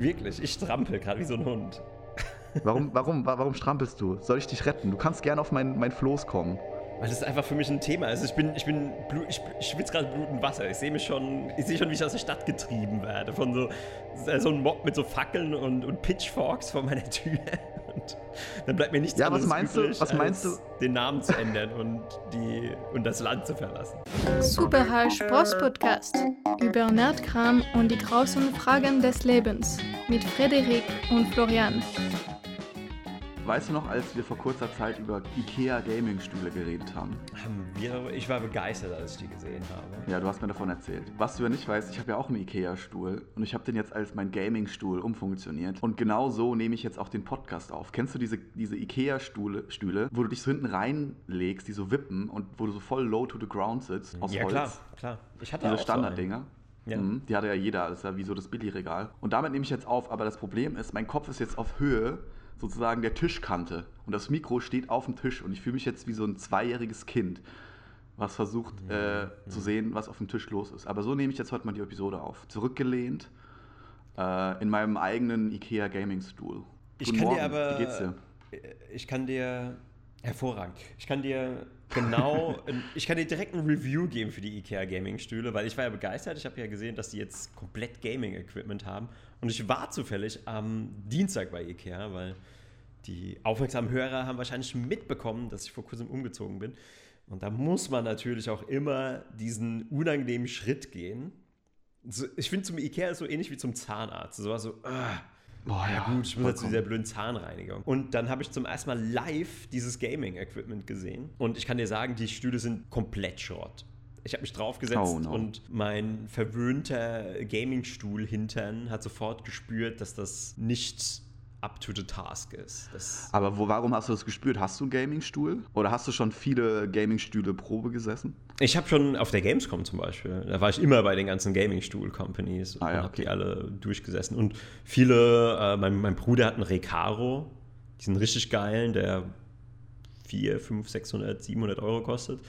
Wirklich, ich strampel gerade wie so ein Hund. Warum, warum, warum strampelst du? Soll ich dich retten? Du kannst gerne auf mein, mein Floß kommen. Weil das ist einfach für mich ein Thema. Also ich bin, ich bin, ich, ich schwitze gerade Blut und Wasser. Ich sehe mich schon, ich sehe schon, wie ich aus der Stadt getrieben werde. Von so, so einem Mob mit so Fackeln und, und Pitchforks vor meiner Tür. Dann bleibt mir nichts Ja, anderes was meinst übrig, du? Was meinst als den Namen zu ändern und, die, und das Land zu verlassen. Super Spross Podcast über Nerdkram und die großen Fragen des Lebens mit Frederik und Florian. Weißt du noch, als wir vor kurzer Zeit über IKEA Gaming-Stühle geredet haben? Ich war begeistert, als ich die gesehen habe. Ja, du hast mir davon erzählt. Was du ja nicht weißt, ich habe ja auch einen IKEA-Stuhl und ich habe den jetzt als mein Gaming-Stuhl umfunktioniert. Und genau so nehme ich jetzt auch den Podcast auf. Kennst du diese, diese IKEA-Stühle, Stühle, wo du dich so hinten reinlegst, die so wippen und wo du so voll low to the ground sitzt aus ja, Holz? klar, klar. Ich hatte Diese auch so Standarddinger. Ja. Mhm, die hatte ja jeder, das ist ja wie so das Billigregal. Und damit nehme ich jetzt auf, aber das Problem ist, mein Kopf ist jetzt auf Höhe sozusagen der Tischkante. Und das Mikro steht auf dem Tisch und ich fühle mich jetzt wie so ein zweijähriges Kind, was versucht äh, zu sehen, was auf dem Tisch los ist. Aber so nehme ich jetzt heute mal die Episode auf. Zurückgelehnt äh, in meinem eigenen IKEA Gaming-Stuhl. Ich Guten kann dir Morgen, aber. Wie geht's dir? Ich kann dir. Hervorragend. Ich kann dir genau. ich kann dir direkt ein Review geben für die IKEA Gaming-Stühle, weil ich war ja begeistert. Ich habe ja gesehen, dass die jetzt komplett Gaming-Equipment haben. Und ich war zufällig am Dienstag bei IKEA, weil die aufmerksamen Hörer haben wahrscheinlich mitbekommen, dass ich vor kurzem umgezogen bin. Und da muss man natürlich auch immer diesen unangenehmen Schritt gehen. Ich finde, zum IKEA ist so ähnlich wie zum Zahnarzt. So, so ah, Boah, ja gut, ich muss jetzt zu dieser blöden Zahnreinigung. Und dann habe ich zum ersten Mal live dieses Gaming-Equipment gesehen. Und ich kann dir sagen, die Stühle sind komplett Schrott. Ich habe mich draufgesetzt Oh, no. und mein verwöhnter Gaming-Stuhl hintern hat sofort gespürt, dass das nicht up to the task ist. Das Aber wo, warum hast du das gespürt? Hast du einen Gaming-Stuhl? Oder hast du schon viele Gaming-Stühle Probe gesessen? Ich habe schon auf der Gamescom zum Beispiel, da war ich immer bei den ganzen Gaming-Stuhl-Companies Ah, ja, und habe okay. die alle durchgesessen. Und viele, äh, mein, mein Bruder hat einen Recaro, diesen richtig geilen, der 4, 5, 600, 700 Euro kostet.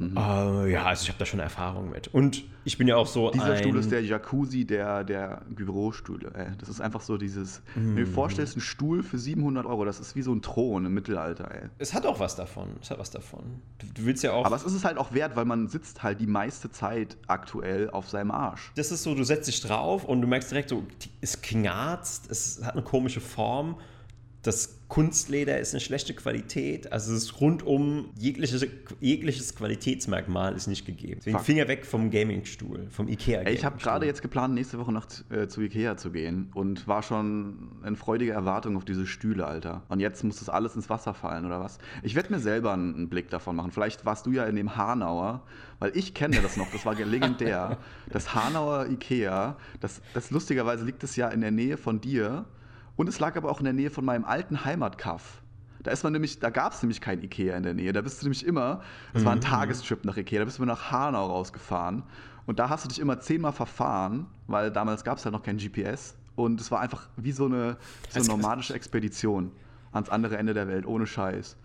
Äh, ja, also ich habe da schon Erfahrung mit. Und ich bin ja auch so Dieser ein... Stuhl ist der Jacuzzi der, der Bürostühle. Ey. Das ist einfach so dieses, wenn du dir vorstellst, ein Stuhl für 700 Euro, das ist wie so ein Thron im Mittelalter. Ey. es hat auch was davon. Es hat was davon. Du, du willst ja auch... Aber es ist es halt auch wert, weil man sitzt halt die meiste Zeit aktuell auf seinem Arsch. Das ist so, du setzt dich drauf und du merkst direkt so, es knarzt, es hat eine komische Form. Das Kunstleder ist eine schlechte Qualität. Also es ist rundum jegliches, jegliches Qualitätsmerkmal ist nicht gegeben. Deswegen Fuck. Finger weg vom Gaming-Stuhl, vom Ikea. Ey, ich habe gerade jetzt geplant, nächste Woche noch zu- äh, zu Ikea zu gehen und war schon in freudiger Erwartung auf diese Stühle, Alter. Und jetzt muss das alles ins Wasser fallen, oder was? Ich werde mir selber einen, einen Blick davon machen. Vielleicht warst du ja in dem Hanauer, weil ich kenne das noch, das war legendär. Das Hanauer Ikea, das, das lustigerweise liegt es ja in der Nähe von dir und es lag aber auch in der Nähe von meinem alten Heimatkaff. Da ist man nämlich, da gab es nämlich kein Ikea in der Nähe. Da bist du nämlich immer, das war ein Tagestrip nach Ikea, da bist du nach Hanau rausgefahren. Und da hast du dich immer zehnmal verfahren, weil damals gab es halt noch kein GPS. Und es war einfach wie so eine, so eine nomadische Expedition ans andere Ende der Welt, ohne Scheiß.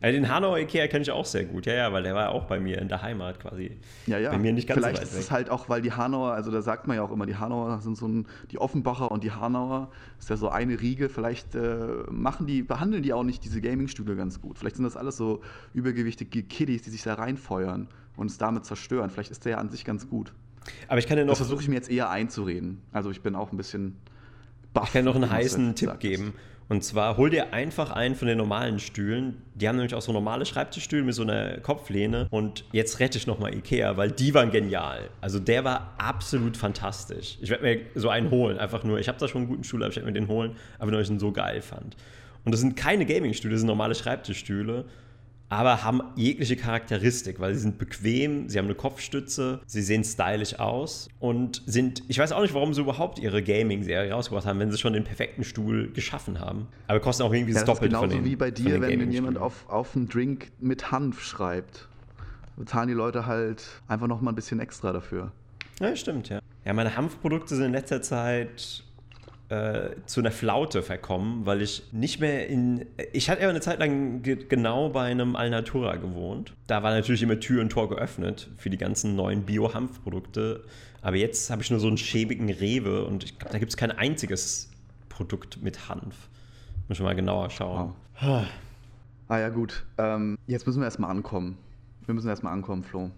Also den Hanauer Ikea kenne ich auch sehr gut. Ja, ja, weil der war auch bei mir in der Heimat quasi. Ja, ja. Bei mir nicht ganz Vielleicht so weit ist es weg. halt auch, weil die Hanauer, also da sagt man ja auch immer, die Hanauer sind so ein, die Offenbacher und die Hanauer ist ja so eine Riege. Vielleicht äh, machen die, behandeln die auch nicht diese Gaming-Stühle ganz gut. Vielleicht sind das alles so übergewichtige Kiddies, die sich da reinfeuern und es damit zerstören. Vielleicht ist der ja an sich ganz gut. Aber ich kann dir noch Das versuche ich mir jetzt eher einzureden. Also ich bin auch ein bisschen baff. Ich kann noch einen heißen Tipp geben. Und zwar hol dir einfach einen von den normalen Stühlen. Die haben nämlich auch so normale Schreibtischstühle mit so einer Kopflehne. Und jetzt rette ich nochmal Ikea, weil die waren genial. Also der war absolut fantastisch. Ich werde mir so einen holen. Einfach nur, ich habe da schon einen guten Stuhl, aber ich werde mir den holen, aber nur, weil ich ihn so geil fand. Und das sind keine Gaming-Stühle, das sind normale Schreibtischstühle. Aber haben jegliche Charakteristik, weil sie sind bequem, sie haben eine Kopfstütze, sie sehen stylisch aus und sind, ich weiß auch nicht, warum sie überhaupt ihre Gaming-Serie rausgebracht haben, wenn sie schon den perfekten Stuhl geschaffen haben. Aber kosten auch irgendwie das das ist Doppelte von genauso den wie bei von dir, wenn jemand auf, auf einen Drink mit Hanf schreibt. Bezahlen die Leute halt einfach noch mal ein bisschen extra dafür. Ja, stimmt, ja. Ja, meine Hanfprodukte sind in letzter Zeit äh, zu einer Flaute verkommen, weil ich nicht mehr in. Ich hatte ja eine Zeit lang ge genau bei einem Alnatura gewohnt. Da war natürlich immer Tür und Tor geöffnet für die ganzen neuen Bio-Hanfprodukte. Aber jetzt habe ich nur so einen schäbigen Rewe und ich glaube, da gibt es kein einziges Produkt mit Hanf. Muss ich mal genauer schauen. Wow. Ah ja, gut. Ähm, jetzt müssen wir erstmal ankommen. Wir müssen erstmal ankommen, Flo.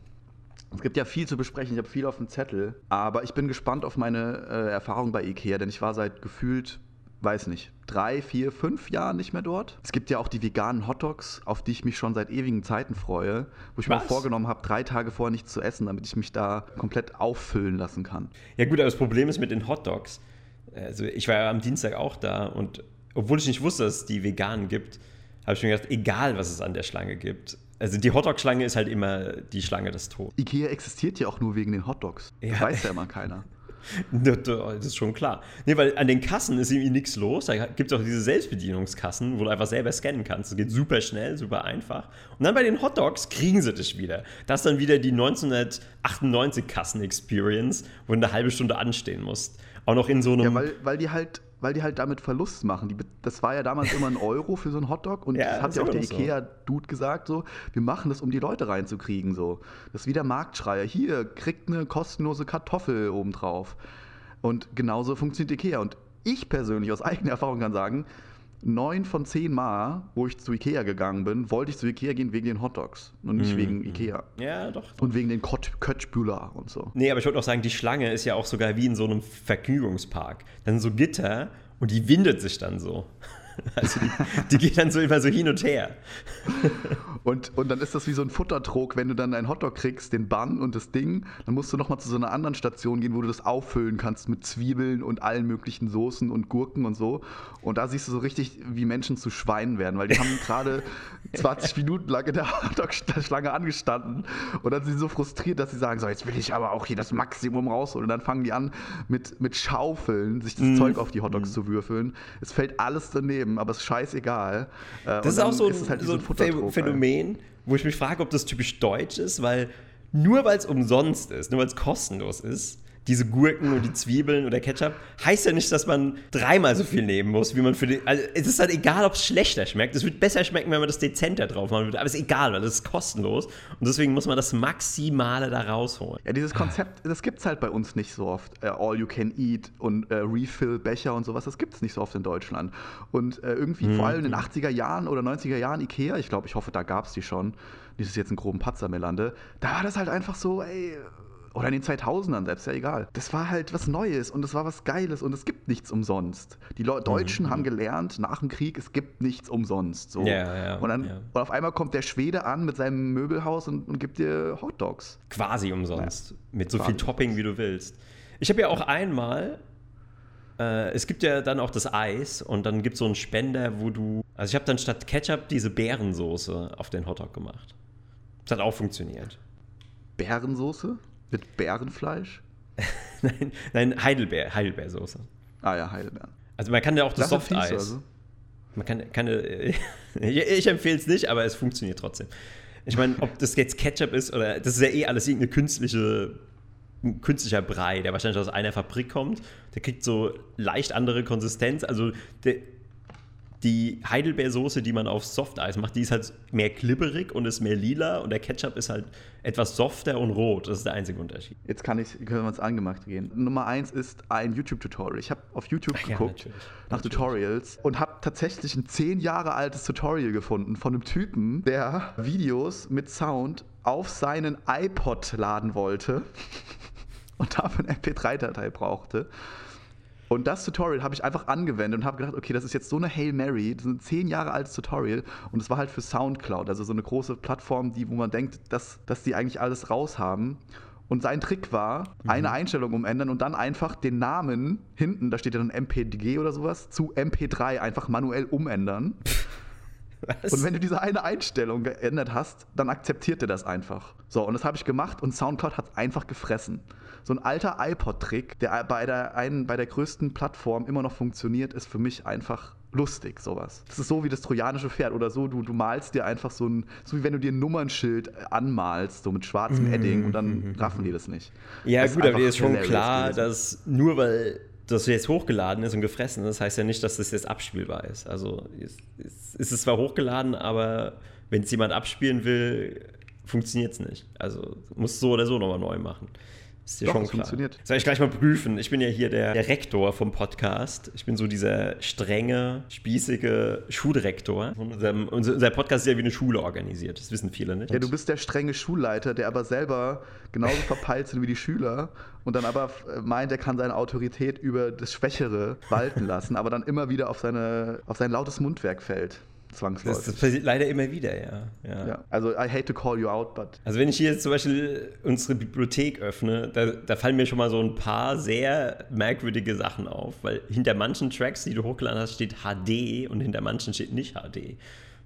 Es gibt ja viel zu besprechen, ich habe viel auf dem Zettel, aber ich bin gespannt auf meine äh, Erfahrung bei Ikea, denn ich war seit gefühlt, weiß nicht, drei, vier, fünf Jahren nicht mehr dort. Es gibt ja auch die veganen Hotdogs, auf die ich mich schon seit ewigen Zeiten freue, wo ich Was? mir vorgenommen habe, drei Tage vorher nichts zu essen, damit ich mich da komplett auffüllen lassen kann. Ja gut, aber das Problem ist mit den Hotdogs, also ich war ja am Dienstag auch da und obwohl ich nicht wusste, dass es die veganen gibt, habe ich mir gedacht, egal was es an der Schlange gibt, also die Hotdog-Schlange ist halt immer die Schlange des Todes. Ikea existiert ja auch nur wegen den Hotdogs. Das ja. weiß ja immer keiner. Das ist schon klar. Nee, weil an den Kassen ist irgendwie nichts los. Da gibt es auch diese Selbstbedienungskassen, wo du einfach selber scannen kannst. Das geht super schnell, super einfach. Und dann bei den Hotdogs kriegen sie dich wieder. Das ist dann wieder die 1998 Kassen-Experience, wo du eine halbe Stunde anstehen musst. Auch noch in so einem. Ja, weil, weil die halt weil die halt damit Verlust machen. Die, das war ja damals immer ein Euro für so einen Hotdog und ja, das hat ja auch der Ikea-Dude gesagt, so, wir machen das, um die Leute reinzukriegen. So. Das ist wie der Marktschreier. Hier, kriegt eine kostenlose Kartoffel obendrauf. Und genauso funktioniert Ikea. Und ich persönlich aus eigener Erfahrung kann sagen, neun von zehn Mal, wo ich zu Ikea gegangen bin, wollte ich zu Ikea gehen wegen den Hotdogs und nicht mm. wegen Ikea. Ja, doch. Und wegen den Köttbühler und so. Nee, aber ich wollte auch sagen, die Schlange ist ja auch sogar wie in so einem Vergnügungspark. Dann so Gitter und die windet sich dann so. Also die, die geht dann so immer so hin und her. Und, und dann ist das wie so ein Futtertrog, wenn du dann einen Hotdog kriegst, den Bun und das Ding, dann musst du nochmal zu so einer anderen Station gehen, wo du das auffüllen kannst mit Zwiebeln und allen möglichen Soßen und Gurken und so. Und da siehst du so richtig, wie Menschen zu Schweinen werden, weil die haben gerade 20 Minuten lang in der Hotdog-Schlange angestanden und dann sind sie so frustriert, dass sie sagen, so jetzt will ich aber auch hier das Maximum rausholen. Und dann fangen die an mit, mit Schaufeln sich das mm. Zeug auf die Hotdogs mm. zu würfeln. Es fällt alles daneben, aber es ist scheißegal. Äh, das ist auch so ein, halt so ein Phänomen, wo ich mich frage, ob das typisch deutsch ist, weil nur weil es umsonst ist, nur weil es kostenlos ist, diese Gurken und die Zwiebeln oder Ketchup, heißt ja nicht, dass man dreimal so viel nehmen muss, wie man für den. Also es ist halt egal, ob es schlechter schmeckt. Es wird besser schmecken, wenn man das dezenter drauf machen würde. Aber es ist egal, weil das ist kostenlos. Und deswegen muss man das Maximale da rausholen. Ja, dieses Konzept, das gibt es halt bei uns nicht so oft. Uh, all you can eat und uh, Refill-Becher und sowas, das gibt es nicht so oft in Deutschland. Und uh, irgendwie, mhm. vor allem in den 80er Jahren oder 90er Jahren, Ikea, ich glaube, ich hoffe, da gab es die schon. Nicht, dass jetzt einen groben Patzer mir lande. Da war das halt einfach so, ey oder in den 2000ern, selbst ja egal. Das war halt was Neues und es war was Geiles und es gibt nichts umsonst. Die Le Deutschen mhm. haben gelernt nach dem Krieg, es gibt nichts umsonst. So. Ja, ja, und dann ja. und auf einmal kommt der Schwede an mit seinem Möbelhaus und, und gibt dir Hotdogs. Quasi umsonst. Ja. Mit so Quasi viel Topping, wie du willst. Ich habe ja auch einmal äh, es gibt ja dann auch das Eis und dann gibt es so einen Spender, wo du. Also ich habe dann statt Ketchup diese Beerensoße auf den Hotdog gemacht. Das hat auch funktioniert. Beerensoße? Mit Bärenfleisch? nein, nein, Heidelbeer, Heidelbeersoße. Ah ja, Heidelbeeren. Also man kann ja auch das, das Softeis. Also? Man kann, kann ich empfehle es nicht, aber es funktioniert trotzdem. Ich meine, ob das jetzt Ketchup ist oder das ist ja eh alles irgendeine künstliche ein künstlicher Brei, der wahrscheinlich aus einer Fabrik kommt. Der kriegt so leicht andere Konsistenz. Also der, die Heidelbeersoße, die man auf Softeis macht, die ist halt mehr klibberig und ist mehr lila und der Ketchup ist halt etwas softer und rot. Das ist der einzige Unterschied. Jetzt kann ich, können wir uns angemacht gehen. Nummer eins ist ein YouTube-Tutorial. Ich habe auf YouTube Ach, geguckt ja, nach natürlich. Tutorials und habe tatsächlich ein zehn Jahre altes Tutorial gefunden von einem Typen, der Videos mit Sound auf seinen iPod laden wollte und dafür eine MP3-Datei brauchte. Und das Tutorial habe ich einfach angewendet und habe gedacht, okay, das ist jetzt so eine Hail Mary, das ist ein zehn Jahre altes Tutorial und es war halt für Soundcloud, also so eine große Plattform, die, wo man denkt, dass, dass die eigentlich alles raus haben. Und sein Trick war, mhm. eine Einstellung umändern und dann einfach den Namen hinten, da steht ja dann MPDG oder sowas, zu MP3 einfach manuell umändern. Was? Und wenn du diese eine Einstellung geändert hast, dann akzeptiert er das einfach. So, und das habe ich gemacht und Soundcloud hat es einfach gefressen so ein alter iPod-Trick, der bei der, einen, bei der größten Plattform immer noch funktioniert, ist für mich einfach lustig, sowas. Das ist so wie das trojanische Pferd oder so, du, du malst dir einfach so ein, so wie wenn du dir ein Nummernschild anmalst, so mit schwarzem mhm. Edding und dann raffen die das nicht. Ja, das gut, aber dir ist schon klar, gewesen. dass nur weil das jetzt hochgeladen ist und gefressen ist, heißt ja nicht, dass das jetzt abspielbar ist. Also ist, ist, ist es zwar hochgeladen, aber wenn es jemand abspielen will, funktioniert es nicht. Also muss so oder so nochmal neu machen. Ist dir Doch, schon klar. funktioniert. Soll ich gleich mal prüfen? Ich bin ja hier der, der, Rektor vom Podcast. Ich bin so dieser strenge, spießige Schuldirektor. Unser, unser, Podcast ist ja wie eine Schule organisiert. Das wissen viele nicht. Ja, du bist der strenge Schulleiter, der aber selber genauso verpeilt sind wie die Schüler und dann aber meint, er kann seine Autorität über das Schwächere walten lassen, aber dann immer wieder auf, seine, auf sein lautes Mundwerk fällt zwangsläufig. Das, das, passiert leider immer wieder, ja. ja. ja. Also, I hate to call you out, but. Also, wenn ich hier jetzt zum Beispiel unsere Bibliothek öffne, da, da, fallen mir schon mal so ein paar sehr merkwürdige Sachen auf, weil hinter manchen Tracks, die du hochgeladen hast, steht HD und hinter manchen steht nicht HD.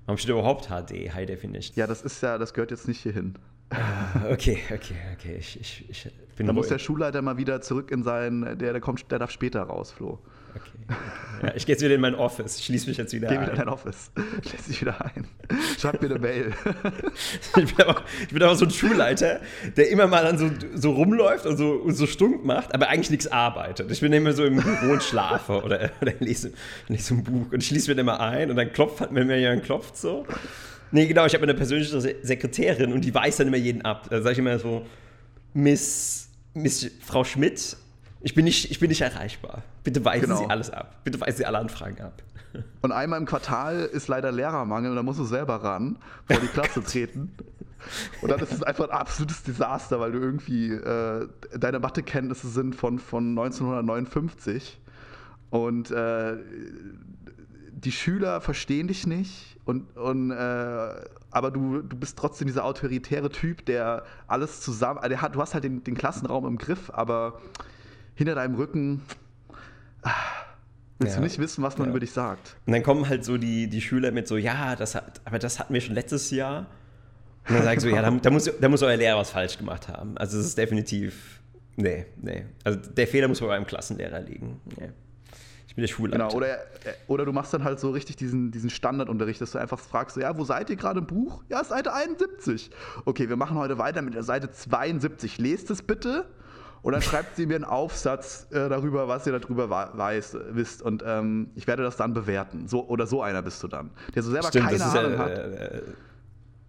Warum steht überhaupt HD, High Definition? Ja, das ist ja, das gehört jetzt nicht hierhin. Ah, okay, okay, okay. Ich, ich, ich bin da muss der Schulleiter mal wieder zurück in sein, der, der kommt, der darf später raus, Flo. Okay. Ja, ich gehe jetzt wieder in mein Office. Ich schließe mich jetzt wieder Geh ein. Geh wieder in dein Office. Schließ dich wieder ein. Schreib mir eine Mail. ich, bin aber, ich bin aber so ein Schulleiter, der immer mal dann so, so rumläuft und so, und so stunk macht, aber eigentlich nichts arbeitet. Ich bin immer so im Büro und schlafe oder, oder lese, lese ein Buch und schließe mich dann immer ein und dann klopft, hat mir jemand klopft so. Nee, genau, ich habe eine persönliche Sekretärin und die weiß dann immer jeden ab. Da sage ich immer so, Miss, Miss Frau Schmidt, ich bin nicht, ich bin nicht erreichbar. Bitte weisen genau. Sie alles ab. Bitte weisen Sie alle Anfragen ab. Und einmal im Quartal ist leider Lehrermangel und da musst du selber ran, vor die Klasse treten. Und dann ist es einfach ein absolutes Desaster, weil du irgendwie, äh, deine Mathekenntnisse sind von, von 1959 und äh, die Schüler verstehen dich nicht und, und äh, aber du, du bist trotzdem dieser autoritäre Typ, der alles zusammen, der hat, du hast halt den, den Klassenraum im Griff, aber hinter deinem Rücken ah, willst ja. du nicht wissen, was man ja. über dich sagt. Und dann kommen halt so die, die Schüler mit so, ja, das hat, aber das hatten wir schon letztes Jahr. Und dann sagst du, ja, da, da, muss, da muss euer Lehrer was falsch gemacht haben. Also es ist definitiv, nee, nee. Also der Fehler muss bei eurem Klassenlehrer liegen. Nee. Ich bin der Schulleiter. Genau, oder, oder du machst dann halt so richtig diesen, diesen Standardunterricht, dass du einfach fragst, so, ja, wo seid ihr gerade im Buch? Ja, Seite 71. Okay, wir machen heute weiter mit der Seite 72. Lest es bitte. Und dann schreibt sie mir einen Aufsatz äh, darüber, was ihr darüber weiß, wisst. Und ähm, ich werde das dann bewerten. So, oder so einer bist du dann. Der so selber Stimmt, keine Ahnung ja, hat. Äh,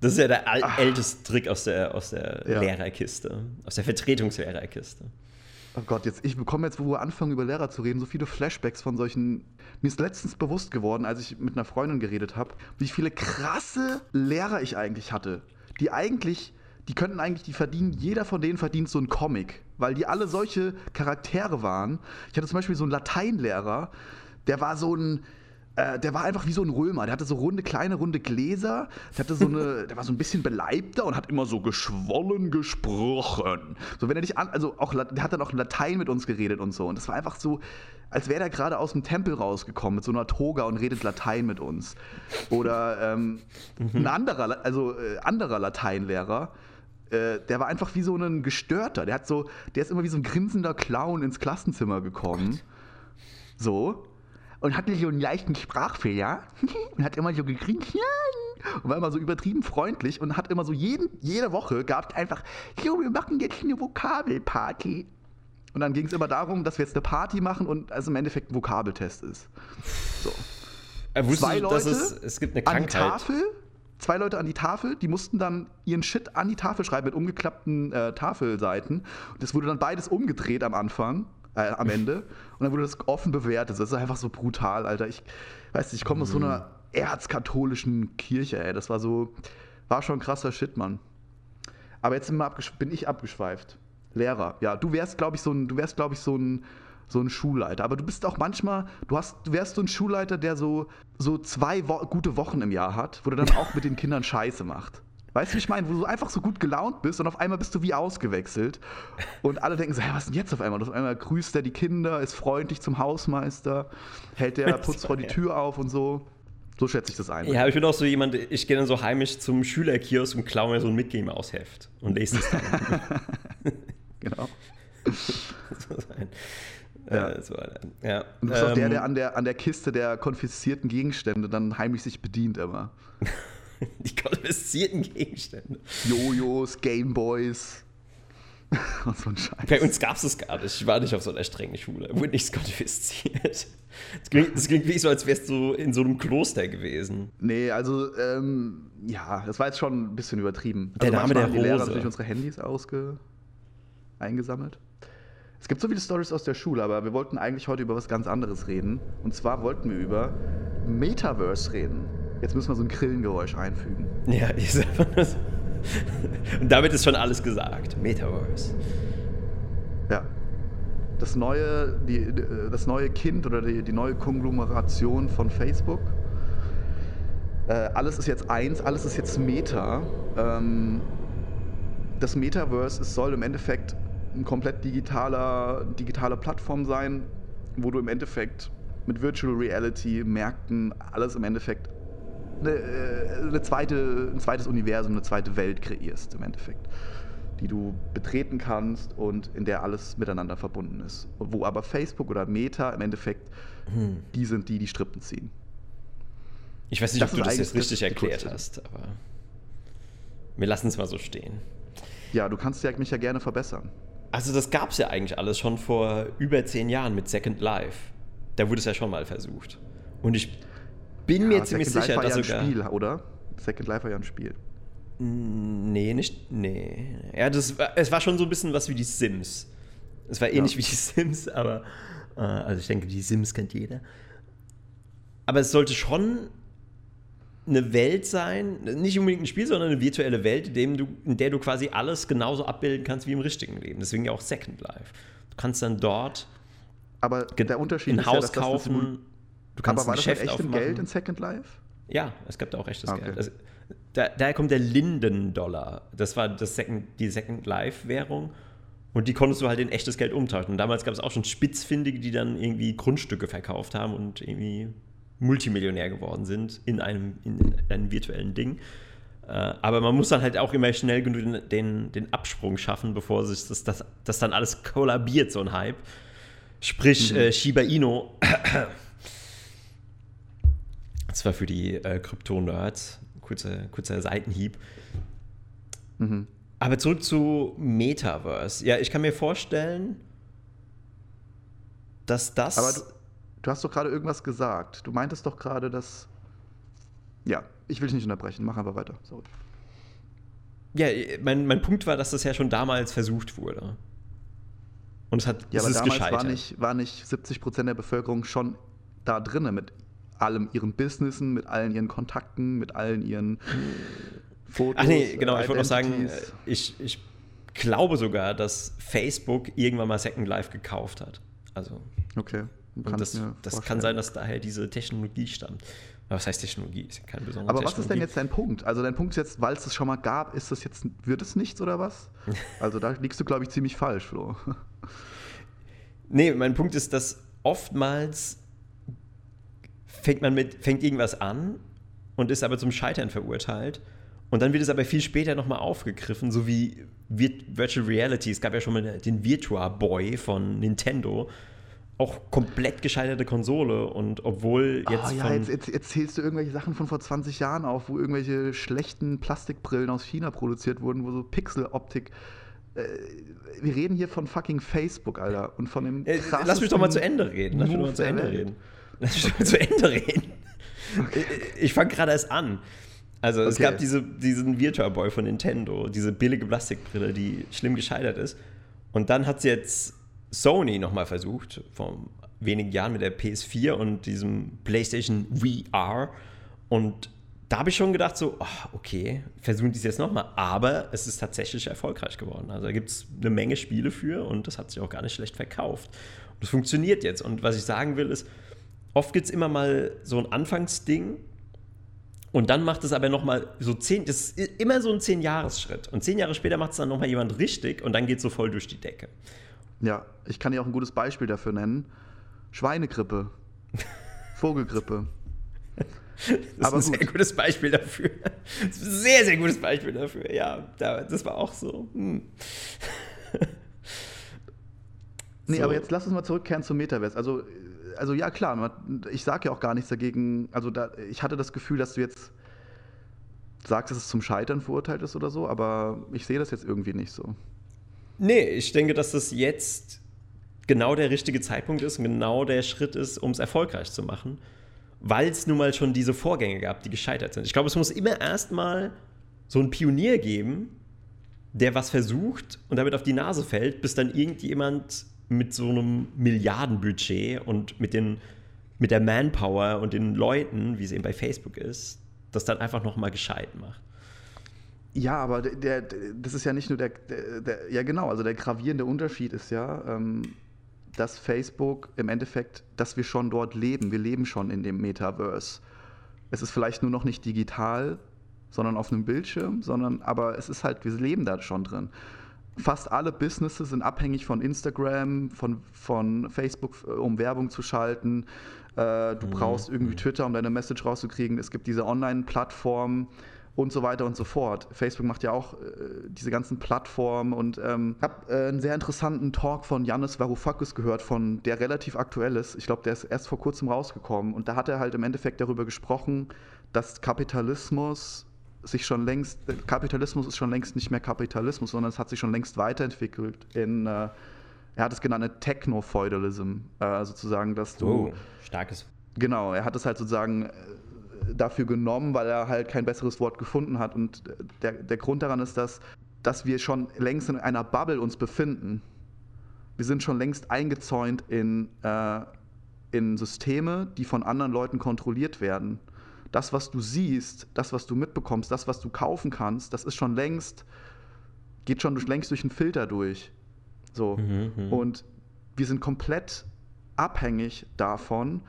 das ist ja der Ach. älteste Trick aus der, aus der ja. Lehrerkiste. Aus der Vertretungslehrerkiste. Oh Gott, jetzt, ich bekomme jetzt, wo wir anfangen, über Lehrer zu reden, so viele Flashbacks von solchen. Mir ist letztens bewusst geworden, als ich mit einer Freundin geredet habe, wie viele krasse Lehrer ich eigentlich hatte. Die eigentlich die könnten eigentlich, die verdienen, jeder von denen verdient so einen Comic, weil die alle solche Charaktere waren. Ich hatte zum Beispiel so einen Lateinlehrer, der war so ein, äh, der war einfach wie so ein Römer. Der hatte so runde, kleine, runde Gläser. Der hatte so eine, der war so ein bisschen beleibter und hat immer so geschwollen gesprochen. So, wenn er dich an, also auch, der hat dann auch Latein mit uns geredet und so. Und das war einfach so, als wäre der gerade aus dem Tempel rausgekommen mit so einer Toga und redet Latein mit uns. Oder ähm, mhm. ein anderer, also äh, anderer Lateinlehrer, äh, der war einfach wie so ein Gestörter. Der hat so, der ist immer wie so ein grinsender Clown ins Klassenzimmer gekommen. So. Und hatte so einen leichten Sprachfehler. und hat immer so gegrinst. Und war immer so übertrieben freundlich und hat immer so jeden, jede Woche gab einfach, jo, wir machen jetzt eine Vokabelparty. Und dann ging es immer darum, dass wir jetzt eine Party machen und also im Endeffekt ein Vokabeltest ist. So. Äh, Zwei du, Leute es, es gibt eine Krankheit. an die Tafel zwei Leute an die Tafel, die mussten dann ihren Shit an die Tafel schreiben mit umgeklappten äh, Tafelseiten. Und das wurde dann beides umgedreht am Anfang, äh, am Ende. Und dann wurde das offen bewertet. Das ist einfach so brutal, Alter. Ich weiß nicht, ich komme aus so einer erzkatholischen Kirche, ey. Das war so, war schon krasser Shit, Mann. Aber jetzt bin ich abgeschweift. Lehrer, ja, du wärst, glaube ich, so ein, du wärst, glaube ich, so ein so ein Schulleiter. Aber du bist auch manchmal, du hast, du wärst so ein Schulleiter, der so, so zwei Wo gute Wochen im Jahr hat, wo der dann auch mit den Kindern Scheiße macht. Weißt du, wie ich meine? Wo du einfach so gut gelaunt bist und auf einmal bist du wie ausgewechselt. Und alle denken so, hey, was ist denn jetzt auf einmal? Und auf einmal grüßt er die Kinder, ist freundlich zum Hausmeister, hält der Putz vor die Tür auf und so. So schätze ich das ein. Ja, ich bin auch so jemand, ich gehe dann so heimisch zum Schülerkiosk und klaue mir so ein Mitgame aus Heft und lese es dann. genau. so sein. Ja. Äh, so, ja. Du bist ähm, auch der, der ähm, an, der an der Kiste der konfiszierten Gegenstände dann heimlich sich bedient immer. Die konfiszierten Gegenstände. Jojos, Gameboys. und so ein Scheiß. Bei uns gab es das gar nicht. Ich war nicht auf so einer strengen Schule. Wurde nicht skottifiziert. Das klingt, das klingt wie so, als wärst du in so einem Kloster gewesen. Nee, also, ähm, ja, das war jetzt schon ein bisschen übertrieben. Der also Name der haben die Lehrer natürlich unsere Handys ausge eingesammelt. Es gibt so viele Stories aus der Schule, aber wir wollten eigentlich heute über was ganz anderes reden. Und zwar wollten wir über Metaverse reden. Jetzt müssen wir so ein Krillengeräusch einfügen. Ja, ich sag mal das. Und damit ist schon alles gesagt. Metaverse. Ja. Das neue, die, das neue Kind oder die, die neue Konglomeration von Facebook. Äh, alles ist jetzt eins, alles ist jetzt Meta. Ähm, das Metaverse soll im Endeffekt eine komplett digitaler, digitale Plattform sein, wo du im Endeffekt mit Virtual Reality, Märkten, alles im Endeffekt eine, äh, eine zweite, ein zweites Universum, eine zweite Welt kreierst im Endeffekt, die du betreten kannst und in der alles miteinander verbunden ist. Wo aber Facebook oder Meta im Endeffekt die sind, die die Strippen ziehen. Ich weiß nicht, Das ob du das jetzt richtig das- erklärt hast, aber wir lassen es mal so stehen. Ja, du kannst ja- mich ja gerne verbessern. Also das gab es ja eigentlich alles schon vor über zehn Jahren mit Second Life. Da wurde es ja schon mal versucht. Und ich bin mir Ja, ziemlich Second sicher, Life war dass ja sogar... ein Spiel, oder? Second Life war ja ein Spiel. Nee, nicht. Nee. Ja, das war, es war schon so ein bisschen was wie die Sims. Es war ähnlich Ja. wie die Sims, aber. Äh, also ich denke, die Sims kennt jeder. Aber es sollte schon eine Welt sein, nicht unbedingt ein Spiel, sondern eine virtuelle Welt, in, dem du, in der du quasi alles genauso abbilden kannst wie im richtigen Leben. Deswegen ja auch Second Life. Du kannst dann dort Aber der Unterschied ein ja, Haus das Simul- kaufen. Du kannst Aber war ein das Geschäft echtem aufmachen. Geld in Second Life? Ja, es gab da auch echtes Ah, okay. Geld. Also, da, daher kommt der Linden-Dollar. Das war das Second, die Second Life-Währung. Und die konntest du halt in echtes Geld umtauschen. Und damals gab es auch schon Spitzfindige, die dann irgendwie Grundstücke verkauft haben und irgendwie Multimillionär geworden sind in einem, in einem virtuellen Ding. Äh, aber man muss dann halt auch immer schnell genug den, den, den Absprung schaffen, bevor sich das, das, das dann alles kollabiert, so ein Hype. Sprich, äh, Shiba Inu das war für die äh, Krypto-Nerds. Kurzer, kurzer Seitenhieb. Mhm. Aber zurück zu Metaverse. Ja, ich kann mir vorstellen, dass das. Aber du, du hast doch gerade irgendwas gesagt. Du meintest doch gerade, dass. Ja, ich will dich nicht unterbrechen. Mach einfach weiter. Sorry. ja, mein, mein Punkt war, dass das ja schon damals versucht wurde. Und es hat Ja, es aber damals gescheitert. war nicht, war nicht 70 Prozent der Bevölkerung schon da drinne mit allem ihren Businessen, mit allen ihren Kontakten, mit allen ihren Fotos. Ach nee, genau, ich wollte noch sagen, ich, ich glaube sogar, dass Facebook irgendwann mal Second Life gekauft hat. Also, Okay. Und kann das, das kann sein, dass daher diese Technologie stammt. Aber was heißt Technologie? Ist ja keine besondere Aber was ist denn jetzt dein Punkt? Also dein Punkt ist jetzt, weil es das schon mal gab, ist das jetzt, wird es nichts oder was? Also da liegst du, glaube ich, ziemlich falsch, Flo. Nee, mein Punkt ist, dass oftmals fängt man mit, fängt irgendwas an und ist aber zum Scheitern verurteilt. Und dann wird es aber viel später nochmal aufgegriffen, so wie Vir- Virtual Reality. Es gab ja schon mal den Virtua Boy von Nintendo. Auch komplett gescheiterte Konsole. Und obwohl jetzt. Ah, ja, von, jetzt, jetzt erzählst du irgendwelche Sachen von vor 20 Jahren auf, wo irgendwelche schlechten Plastikbrillen aus China produziert wurden, wo so Pixeloptik. Äh, wir reden hier von fucking Facebook, Alter. Und von dem. Äh, lass mich doch mal zu Ende reden. Lass mich doch mal zu Ende Welt. reden. Lass mich doch mal zu Ende reden. Ich, ich fange gerade erst an. Also es Okay. gab diese, diesen Virtua Boy von Nintendo, diese billige Plastikbrille, die schlimm gescheitert ist. Und dann hat es jetzt Sony nochmal versucht, vor wenigen Jahren mit der PS4 und diesem PlayStation VR. Und da habe ich schon gedacht, so, ach, okay, versuchen die es jetzt nochmal. Aber es ist tatsächlich erfolgreich geworden. Also da gibt es eine Menge Spiele für und das hat sich auch gar nicht schlecht verkauft. Und das funktioniert jetzt. Und was ich sagen will, ist, oft gibt es immer mal so ein Anfangsding und dann macht es aber nochmal so zehn, das ist immer so ein Zehn-Jahres-Schritt. Und zehn Jahre später macht es dann nochmal jemand richtig und dann geht es so voll durch die Decke. Ja, ich kann dir auch ein gutes Beispiel dafür nennen. Schweinegrippe. Vogelgrippe. Das Aber ist ein sehr gut. gutes Beispiel dafür. Sehr, sehr gutes Beispiel dafür. Ja, da, das war auch so. Hm. Nee, So. aber jetzt lass uns mal zurückkehren zum Metaverse. Also, äh, also ja, klar, ich sage ja auch gar nichts dagegen. Also, da, ich hatte das Gefühl, dass du jetzt sagst, dass es zum Scheitern verurteilt ist oder so, aber ich sehe das jetzt irgendwie nicht so. Nee, ich denke, dass das jetzt genau der richtige Zeitpunkt ist und genau der Schritt ist, um es erfolgreich zu machen, weil es nun mal schon diese Vorgänge gab, die gescheitert sind. Ich glaube, es muss immer erstmal so einen Pionier geben, der was versucht und damit auf die Nase fällt, bis dann irgendjemand mit so einem Milliardenbudget und mit, den, mit der Manpower und den Leuten, wie es eben bei Facebook ist, das dann einfach nochmal gescheit macht. Ja, aber der, der, das ist ja nicht nur der, der, ja genau, also der gravierende Unterschied ist ja, ähm, dass Facebook im Endeffekt, dass wir schon dort leben, wir leben schon in dem Metaverse. Es ist vielleicht nur noch nicht digital, sondern auf einem Bildschirm, sondern aber es ist halt, wir leben da schon drin. Fast alle Businesses sind abhängig von Instagram, von, von Facebook, äh, um Werbung zu schalten. Äh, du mhm. brauchst irgendwie Twitter, um deine Message rauszukriegen. Es gibt diese Online-Plattformen und so weiter und so fort. Facebook macht ja auch äh, diese ganzen Plattformen und ähm, ich habe äh, einen sehr interessanten Talk von Yannis Varoufakis gehört, von der relativ aktuell ist. Ich glaube, der ist erst vor kurzem rausgekommen und da hat er halt im Endeffekt darüber gesprochen, dass Kapitalismus sich schon längst, Kapitalismus ist schon längst nicht mehr Kapitalismus, sondern es hat sich schon längst weiterentwickelt in, äh, er hat es genannt, Techno-Feudalism, äh, sozusagen, dass du... Oh, starkes. Genau, er hat es halt sozusagen äh, dafür genommen, weil er halt kein besseres Wort gefunden hat. Und der, der Grund daran ist, dass, dass wir schon längst in einer Bubble uns befinden. Wir sind schon längst eingezäunt in, äh, in Systeme, die von anderen Leuten kontrolliert werden. Das, was du siehst, das, was du mitbekommst, das, was du kaufen kannst, das ist schon längst, geht schon durch, längst durch einen Filter durch. So. Mhm, mhm. Und wir sind komplett abhängig davon,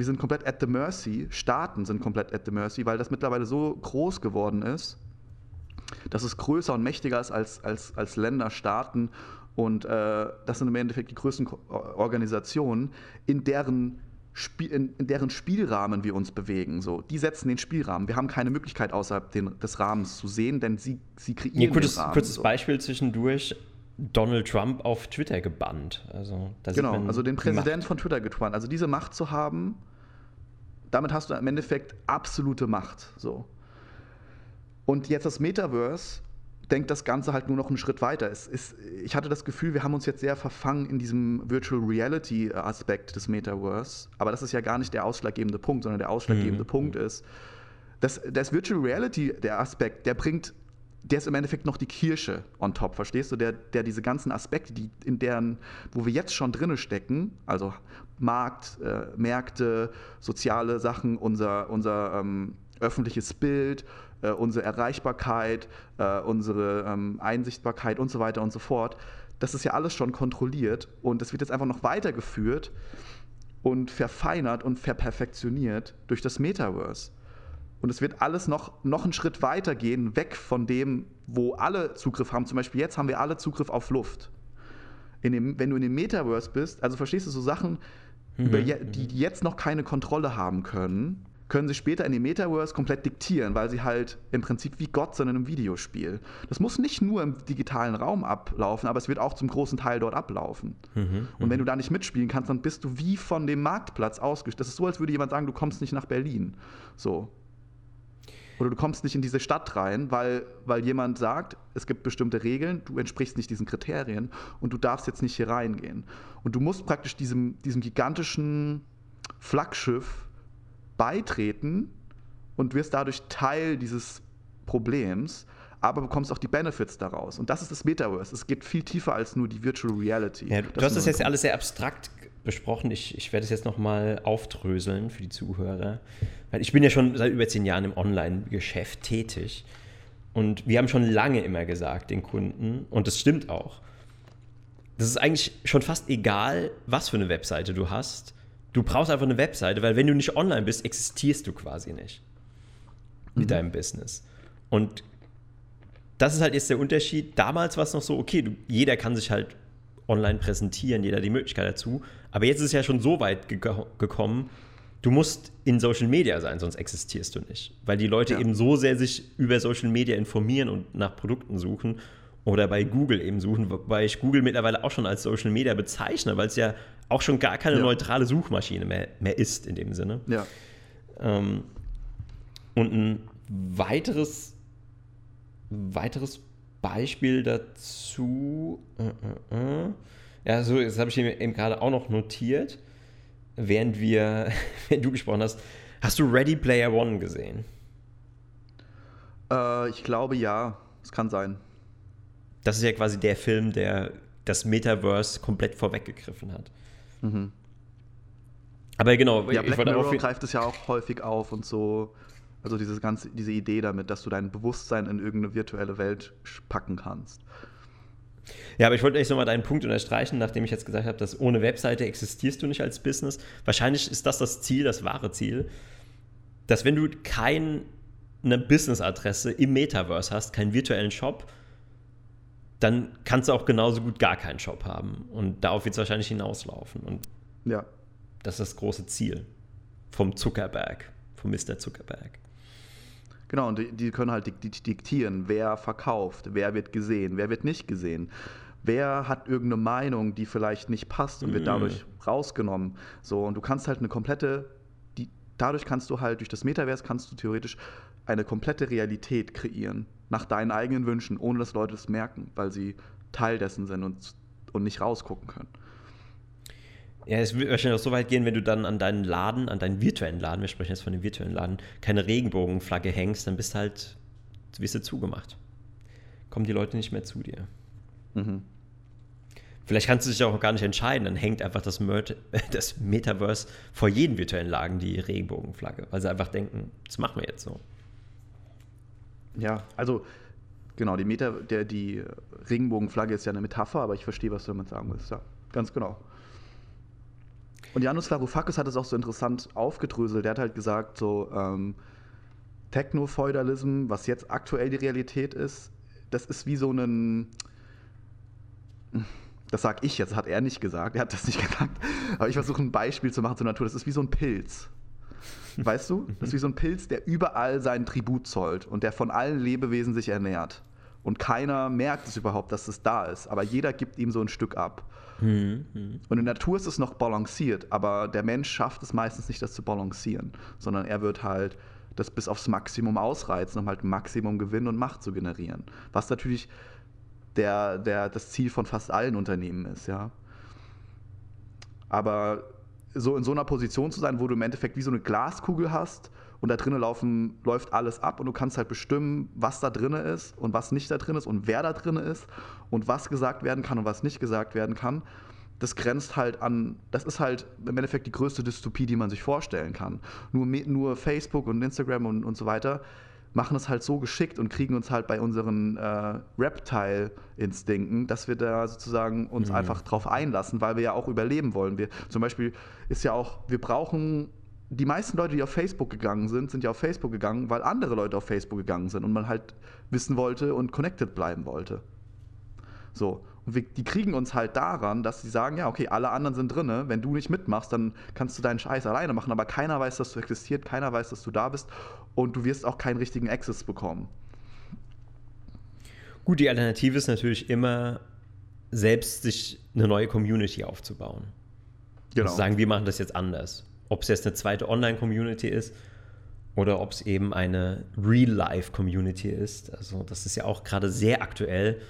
wir sind komplett at the mercy, Staaten sind komplett at the mercy, weil das mittlerweile so groß geworden ist, dass es größer und mächtiger ist als, als, als Länder, Staaten. Und äh, das sind im Endeffekt die größten Organisationen, in deren, Spiel, in, in, deren Spielrahmen wir uns bewegen. So. Die setzen den Spielrahmen. Wir haben keine Möglichkeit, außerhalb den, des Rahmens zu sehen, denn sie, sie kreieren nee, kurzes, den Rahmen. Kurzes so. Beispiel zwischendurch. Donald Trump auf Twitter gebannt. Also, genau, also den Präsident von Twitter gebannt. Also diese Macht zu haben, damit hast du im Endeffekt absolute Macht. So. Und jetzt das Metaverse denkt das Ganze halt nur noch einen Schritt weiter. Es ist, ich hatte das Gefühl, wir haben uns jetzt sehr verfangen in diesem Virtual Reality Aspekt des Metaverse. Aber das ist ja gar nicht der ausschlaggebende Punkt, sondern der ausschlaggebende mhm. Punkt ist, dass das Virtual Reality, der Aspekt, der bringt der ist im Endeffekt noch die Kirsche on top, verstehst du? Der, der diese ganzen Aspekte, die in deren, wo wir jetzt schon drinne stecken, also Markt, äh, Märkte, soziale Sachen, unser, unser ähm, öffentliches Bild, äh, unsere Erreichbarkeit, äh, unsere ähm, Einsichtbarkeit und so weiter und so fort, das ist ja alles schon kontrolliert und das wird jetzt einfach noch weitergeführt und verfeinert und verperfektioniert durch das Metaverse. Und es wird alles noch, noch einen Schritt weiter gehen, weg von dem, wo alle Zugriff haben. Zum Beispiel jetzt haben wir alle Zugriff auf Luft. Dem, wenn du in dem Metaverse bist, also verstehst du so Sachen, mhm. über, die, die jetzt noch keine Kontrolle haben können, können sie später in dem Metaverse komplett diktieren, weil sie halt im Prinzip wie Gott sind in einem Videospiel. Das muss nicht nur im digitalen Raum ablaufen, aber es wird auch zum großen Teil dort ablaufen. Mhm, und wenn du da nicht mitspielen kannst, dann bist du wie von dem Marktplatz ausgestellt. Das ist so, als würde jemand sagen, du kommst nicht nach Berlin. So. Oder du kommst nicht in diese Stadt rein, weil, weil jemand sagt, es gibt bestimmte Regeln, du entsprichst nicht diesen Kriterien und du darfst jetzt nicht hier reingehen. Und du musst praktisch diesem, diesem gigantischen Flaggschiff beitreten und wirst dadurch Teil dieses Problems, aber bekommst auch die Benefits daraus. Und das ist das Metaverse. Es geht viel tiefer als nur die Virtual Reality. Ja, du, du hast das jetzt alles sehr abstrakt besprochen. Ich, ich werde es jetzt nochmal aufdröseln für die Zuhörer. Weil ich bin ja schon seit über zehn Jahren im Online-Geschäft tätig. Und wir haben schon lange immer gesagt den Kunden, und das stimmt auch, das ist eigentlich schon fast egal, was für eine Webseite du hast. Du brauchst einfach eine Webseite, weil wenn du nicht online bist, existierst du quasi nicht mit mhm. deinem Business. Und das ist halt jetzt der Unterschied. Damals war es noch so, okay, du, jeder kann sich halt online präsentieren, jeder hat die Möglichkeit dazu. Aber jetzt ist es ja schon so weit ge gekommen, du musst in Social Media sein, sonst existierst du nicht. Weil die Leute ja. eben so sehr sich über Social Media informieren und nach Produkten suchen oder bei Google eben suchen, wobei ich Google mittlerweile auch schon als Social Media bezeichne, weil es ja auch schon gar keine ja. neutrale Suchmaschine mehr, mehr ist in dem Sinne. Ja. Ähm, und ein weiteres, weiteres Beispiel dazu. Äh, äh, äh. Ja, so, das habe ich eben gerade auch noch notiert, während wir, wenn du gesprochen hast. Hast du Ready Player One gesehen? Äh, ich glaube ja, es kann sein. Das ist ja quasi der Film, der das Metaverse komplett vorweggegriffen hat. Mhm. Aber genau, ja, Black ich Mirror greift es ja auch häufig auf und so. Also dieses ganze, diese Idee damit, dass du dein Bewusstsein in irgendeine virtuelle Welt packen kannst. Ja, aber ich wollte echt nochmal deinen Punkt unterstreichen, nachdem ich jetzt gesagt habe, dass ohne Webseite existierst du nicht als Business. Wahrscheinlich ist das das Ziel, das wahre Ziel, dass wenn du keine Business-Adresse im Metaverse hast, keinen virtuellen Shop, dann kannst du auch genauso gut gar keinen Shop haben. Und darauf wird es wahrscheinlich hinauslaufen. Und ja. das ist das große Ziel vom Zuckerberg, vom Mr. Zuckerberg. Genau, und die, die können halt diktieren, wer verkauft, wer wird gesehen, wer wird nicht gesehen. Wer hat irgendeine Meinung, die vielleicht nicht passt und wird mhm. dadurch rausgenommen. So, und du kannst halt eine komplette, die, dadurch kannst du halt, durch das Metaverse kannst du theoretisch eine komplette Realität kreieren, nach deinen eigenen Wünschen, ohne dass Leute es merken, weil sie Teil dessen sind und, und nicht rausgucken können. Ja, es wird wahrscheinlich auch so weit gehen, wenn du dann an deinen Laden, an deinen virtuellen Laden, wir sprechen jetzt von dem virtuellen Laden, keine Regenbogenflagge hängst, dann bist du halt, wirst du zugemacht. Kommen die Leute nicht mehr zu dir. Mhm. Vielleicht kannst du dich auch gar nicht entscheiden, dann hängt einfach das, Mert das Metaverse vor jedem virtuellen Laden die Regenbogenflagge, weil sie einfach denken, das machen wir jetzt so. Ja, also genau, die, Meta, der, die Regenbogenflagge ist ja eine Metapher, aber ich verstehe, was du damit sagen willst. Ja, ganz genau. Und Janusz Varoufakis hat es auch so interessant aufgedröselt. Der hat halt gesagt, so ähm, Techno-Feudalism, was jetzt aktuell die Realität ist, das ist wie so ein. Das sag ich jetzt, hat er nicht gesagt, er hat das nicht gesagt. Aber ich versuche ein Beispiel zu machen zur Natur. Das ist wie so ein Pilz. Weißt du? Das ist wie so ein Pilz, der überall seinen Tribut zollt und der von allen Lebewesen sich ernährt. Und keiner merkt es überhaupt, dass es da ist. Aber jeder gibt ihm so ein Stück ab. Mhm. Und in der Natur ist es noch balanciert, aber der Mensch schafft es meistens nicht, das zu balancieren, sondern er wird halt das bis aufs Maximum ausreizen, um halt Maximum Gewinn und Macht zu generieren. Was natürlich der, der, das Ziel von fast allen Unternehmen ist, ja. Aber so in so einer Position zu sein, wo du im Endeffekt wie so eine Glaskugel hast und da drinnen laufen, läuft alles ab und du kannst halt bestimmen, was da drin ist und was nicht da drin ist und wer da drin ist und was gesagt werden kann und was nicht gesagt werden kann. Das grenzt halt an, das ist halt im Endeffekt die größte Dystopie, die man sich vorstellen kann. Nur, nur Facebook und Instagram und, und so weiter machen es halt so geschickt und kriegen uns halt bei unseren äh, Reptile-Instinkten, dass wir da sozusagen uns mhm. einfach drauf einlassen, weil wir ja auch überleben wollen. Wir, zum Beispiel ist ja auch, wir brauchen die meisten Leute, die auf Facebook gegangen sind, sind ja auf Facebook gegangen, weil andere Leute auf Facebook gegangen sind und man halt wissen wollte und connected bleiben wollte. So. Und wir, die kriegen uns halt daran, dass sie sagen, ja, okay, alle anderen sind drinne, wenn du nicht mitmachst, dann kannst du deinen Scheiß alleine machen, aber keiner weiß, dass du existierst, keiner weiß, dass du da bist und du wirst auch keinen richtigen Access bekommen. Gut, die Alternative ist natürlich immer, selbst sich eine neue Community aufzubauen. Genau. Und zu sagen, wir machen das jetzt anders ob es jetzt eine zweite Online-Community ist oder ob es eben eine Real-Life-Community ist. Also das ist ja auch gerade sehr aktuell,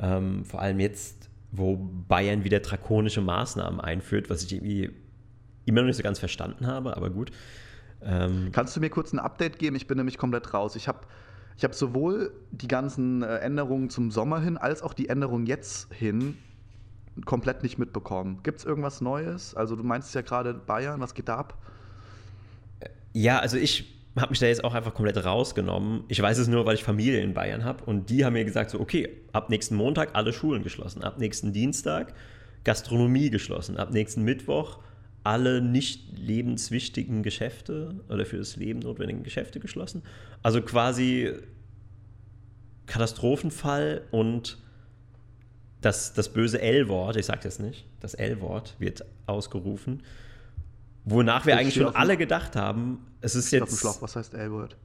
ähm, vor allem jetzt, wo Bayern wieder drakonische Maßnahmen einführt, was ich irgendwie immer noch nicht so ganz verstanden habe, aber gut. Ähm Kannst du mir kurz ein Update geben? Ich bin nämlich komplett raus. Ich habe ich hab sowohl die ganzen äh, Änderungen zum Sommer hin, als auch die Änderungen jetzt hin komplett nicht mitbekommen. Gibt es irgendwas Neues? Also du meinst ja gerade Bayern, was geht da ab? Ja, also ich habe mich da jetzt auch einfach komplett rausgenommen. Ich weiß es nur, weil ich Familie in Bayern habe und die haben mir gesagt so, okay, ab nächsten Montag alle Schulen geschlossen, ab nächsten Dienstag Gastronomie geschlossen, ab nächsten Mittwoch alle nicht lebenswichtigen Geschäfte oder für das Leben notwendigen Geschäfte geschlossen. Also quasi Katastrophenfall und das, das böse L-Wort, ich sage das nicht, das L-Wort wird ausgerufen, wonach wir ich eigentlich schon alle gedacht haben, es ist jetzt. Schlauch. Was heißt L-Wort?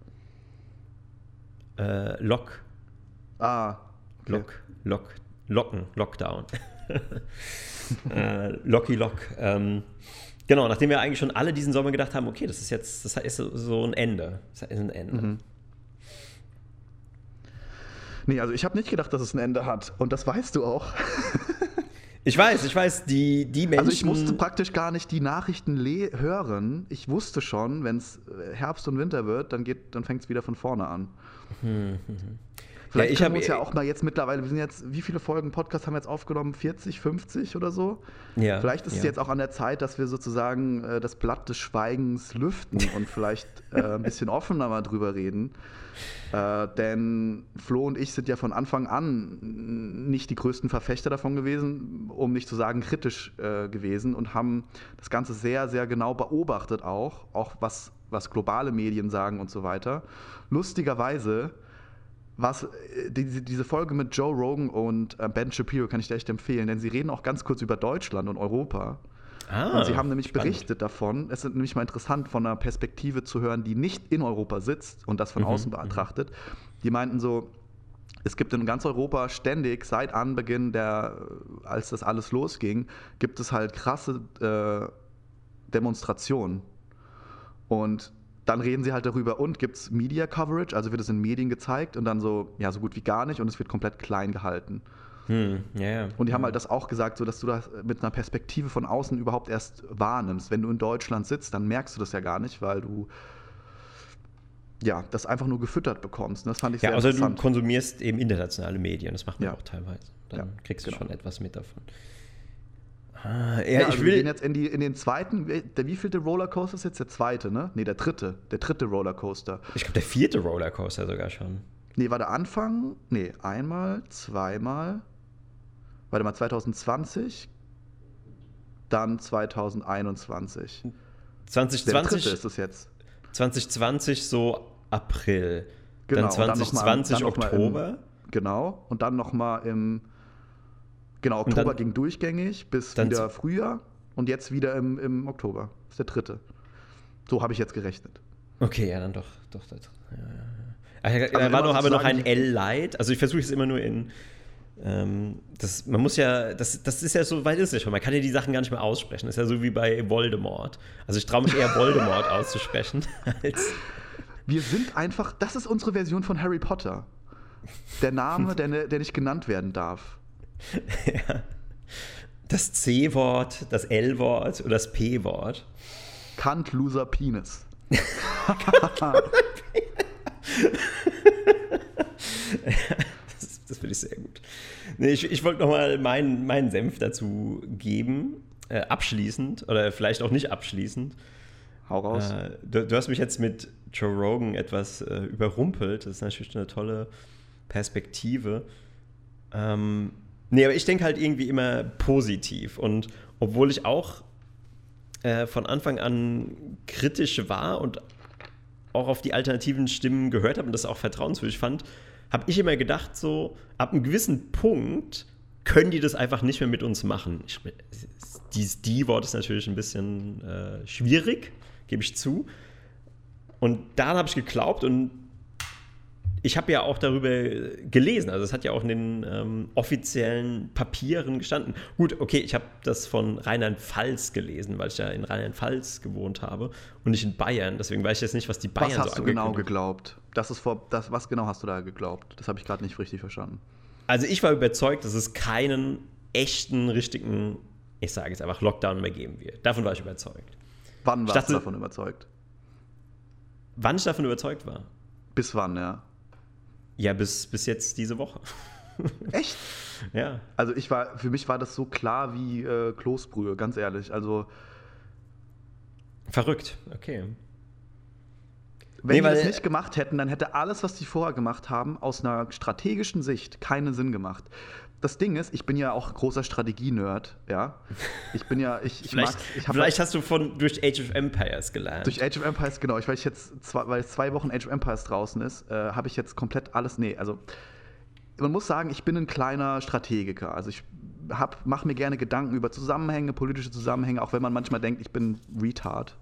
Äh, Lock. Ah. Okay. Lock, Lock, Locken, Lockdown. äh, Locky Lock. Ähm, genau, nachdem wir eigentlich schon alle diesen Sommer gedacht haben, okay, das ist jetzt, das ist so ein Ende. Das ist ein Ende. Mhm. Nee, also ich habe nicht gedacht, dass es ein Ende hat. Und das weißt du auch. Ich weiß, ich weiß, die, die Menschen. Also ich musste praktisch gar nicht die Nachrichten hören. Ich wusste schon, wenn es äh, Herbst und Winter wird, dann, dann fängt es wieder von vorne an. Hm, hm, hm. Vielleicht ja, ich können wir uns ja auch mal jetzt mittlerweile, wir sind jetzt, wie viele Folgen Podcast haben wir jetzt aufgenommen? 40, 50 oder so? Ja. Vielleicht ist ja. es jetzt auch an der Zeit, dass wir sozusagen äh, das Blatt des Schweigens lüften und vielleicht äh, ein bisschen offener mal drüber reden. Äh, denn Flo und ich sind ja von Anfang an nicht die größten Verfechter davon gewesen, um nicht zu sagen kritisch äh, gewesen und haben das Ganze sehr, sehr genau beobachtet auch, auch was, was globale Medien sagen und so weiter. Lustigerweise was äh, die, diese Folge mit Joe Rogan und äh, Ben Shapiro kann ich dir echt empfehlen, denn sie reden auch ganz kurz über Deutschland und Europa. Ah, und sie haben nämlich spannend. berichtet davon, es ist nämlich mal interessant, von einer Perspektive zu hören, die nicht in Europa sitzt und das von mhm, außen betrachtet. Die meinten so, es gibt in ganz Europa ständig, seit Anbeginn der, als das alles losging, gibt es halt krasse äh, Demonstrationen. Und dann reden sie halt darüber, und gibt es Media Coverage, also wird es in Medien gezeigt und dann so, ja, so gut wie gar nicht und es wird komplett klein gehalten. Hm, yeah, und die haben halt das auch gesagt, so dass du das mit einer Perspektive von außen überhaupt erst wahrnimmst. Wenn du in Deutschland sitzt, dann merkst du das ja gar nicht, weil du ja, das einfach nur gefüttert bekommst. Und das fand ich ja, sehr also du konsumierst eben internationale Medien, das macht man ja. auch teilweise. Dann ja, kriegst du genau. schon etwas mit davon. Ah, ja, ja, also ich will. Wir gehen jetzt in, die, in den zweiten. Der wievielte Rollercoaster ist jetzt der zweite, ne? Ne, der dritte. Der dritte Rollercoaster. Ich glaube, der vierte Rollercoaster sogar schon. Nee, war der Anfang? Nee, einmal, zweimal. Warte mal, 2020. Dann 2021. 2020. Der dritte ist es jetzt. 2020 so April. Genau, dann 2020 dann Oktober. Im, genau. Und dann nochmal im Genau, Oktober dann, ging durchgängig bis wieder Frühjahr und jetzt wieder im, im Oktober. Das ist der dritte. So habe ich jetzt gerechnet. Okay, ja, dann doch. doch das, ja, ja. Also, da war noch, aber noch ein L-Light. Also ich versuche es immer nur in. Ähm, das, man muss ja, das, das ist ja so weit ist es ja schon. Man kann ja die Sachen gar nicht mehr aussprechen. Das ist ja so wie bei Voldemort. Also ich traue mich eher Voldemort auszusprechen als. Wir sind einfach, das ist unsere Version von Harry Potter. Der Name, der, der nicht genannt werden darf. ja. Das C-Wort, das L-Wort oder das P-Wort. Kant Loser Penis. das, das finde ich sehr gut. Nee, ich, ich wollte nochmal meinen, meinen Senf dazu geben, äh, abschließend oder vielleicht auch nicht abschließend. Hau raus. Äh, du, du, hast mich jetzt mit Joe Rogan etwas äh, überrumpelt. Das ist natürlich eine tolle Perspektive. Ähm, Nee, aber ich denke halt irgendwie immer positiv. Und obwohl ich auch äh, von Anfang an kritisch war und auch auf die alternativen Stimmen gehört habe und das auch vertrauenswürdig fand, habe ich immer gedacht, so ab einem gewissen Punkt können die das einfach nicht mehr mit uns machen. Ich, dieses Die-Wort ist natürlich ein bisschen äh, schwierig, gebe ich zu. Und daran habe ich geglaubt und ich habe ja auch darüber gelesen, also es hat ja auch in den ähm, offiziellen Papieren gestanden. Gut, okay, ich habe das von Rheinland-Pfalz gelesen, weil ich ja in Rheinland-Pfalz gewohnt habe und nicht in Bayern. Deswegen weiß ich jetzt nicht, was die Bayern so Was hast so du genau geglaubt? Das ist vor, das, was genau hast du da geglaubt? Das habe ich gerade nicht richtig verstanden. Also ich war überzeugt, dass es keinen echten, richtigen, ich sage jetzt einfach, Lockdown mehr geben wird. Davon war ich überzeugt. Wann warst du davon überzeugt? Wann ich davon überzeugt war? Bis wann, ja? Ja, bis, bis jetzt diese Woche. Echt? ja. Also ich war, für mich war das so klar wie äh, Kloßbrühe, ganz ehrlich. Also. Verrückt, okay. Wenn nee, die das nicht gemacht hätten, dann hätte alles, was die vorher gemacht haben, aus einer strategischen Sicht keinen Sinn gemacht das Ding ist, ich bin ja auch großer Strategie-Nerd, ja. Ich bin ja, ich, ich vielleicht, ich Vielleicht halt, hast du von durch Age of Empires gelernt. Durch Age of Empires, genau. Ich, weil ich jetzt zwei, weil zwei Wochen Age of Empires draußen ist, äh, habe ich jetzt komplett alles. Nee, also man muss sagen, ich bin ein kleiner Strategiker. Also ich mache mir gerne Gedanken über Zusammenhänge, politische Zusammenhänge, auch wenn man manchmal denkt, ich bin Retard.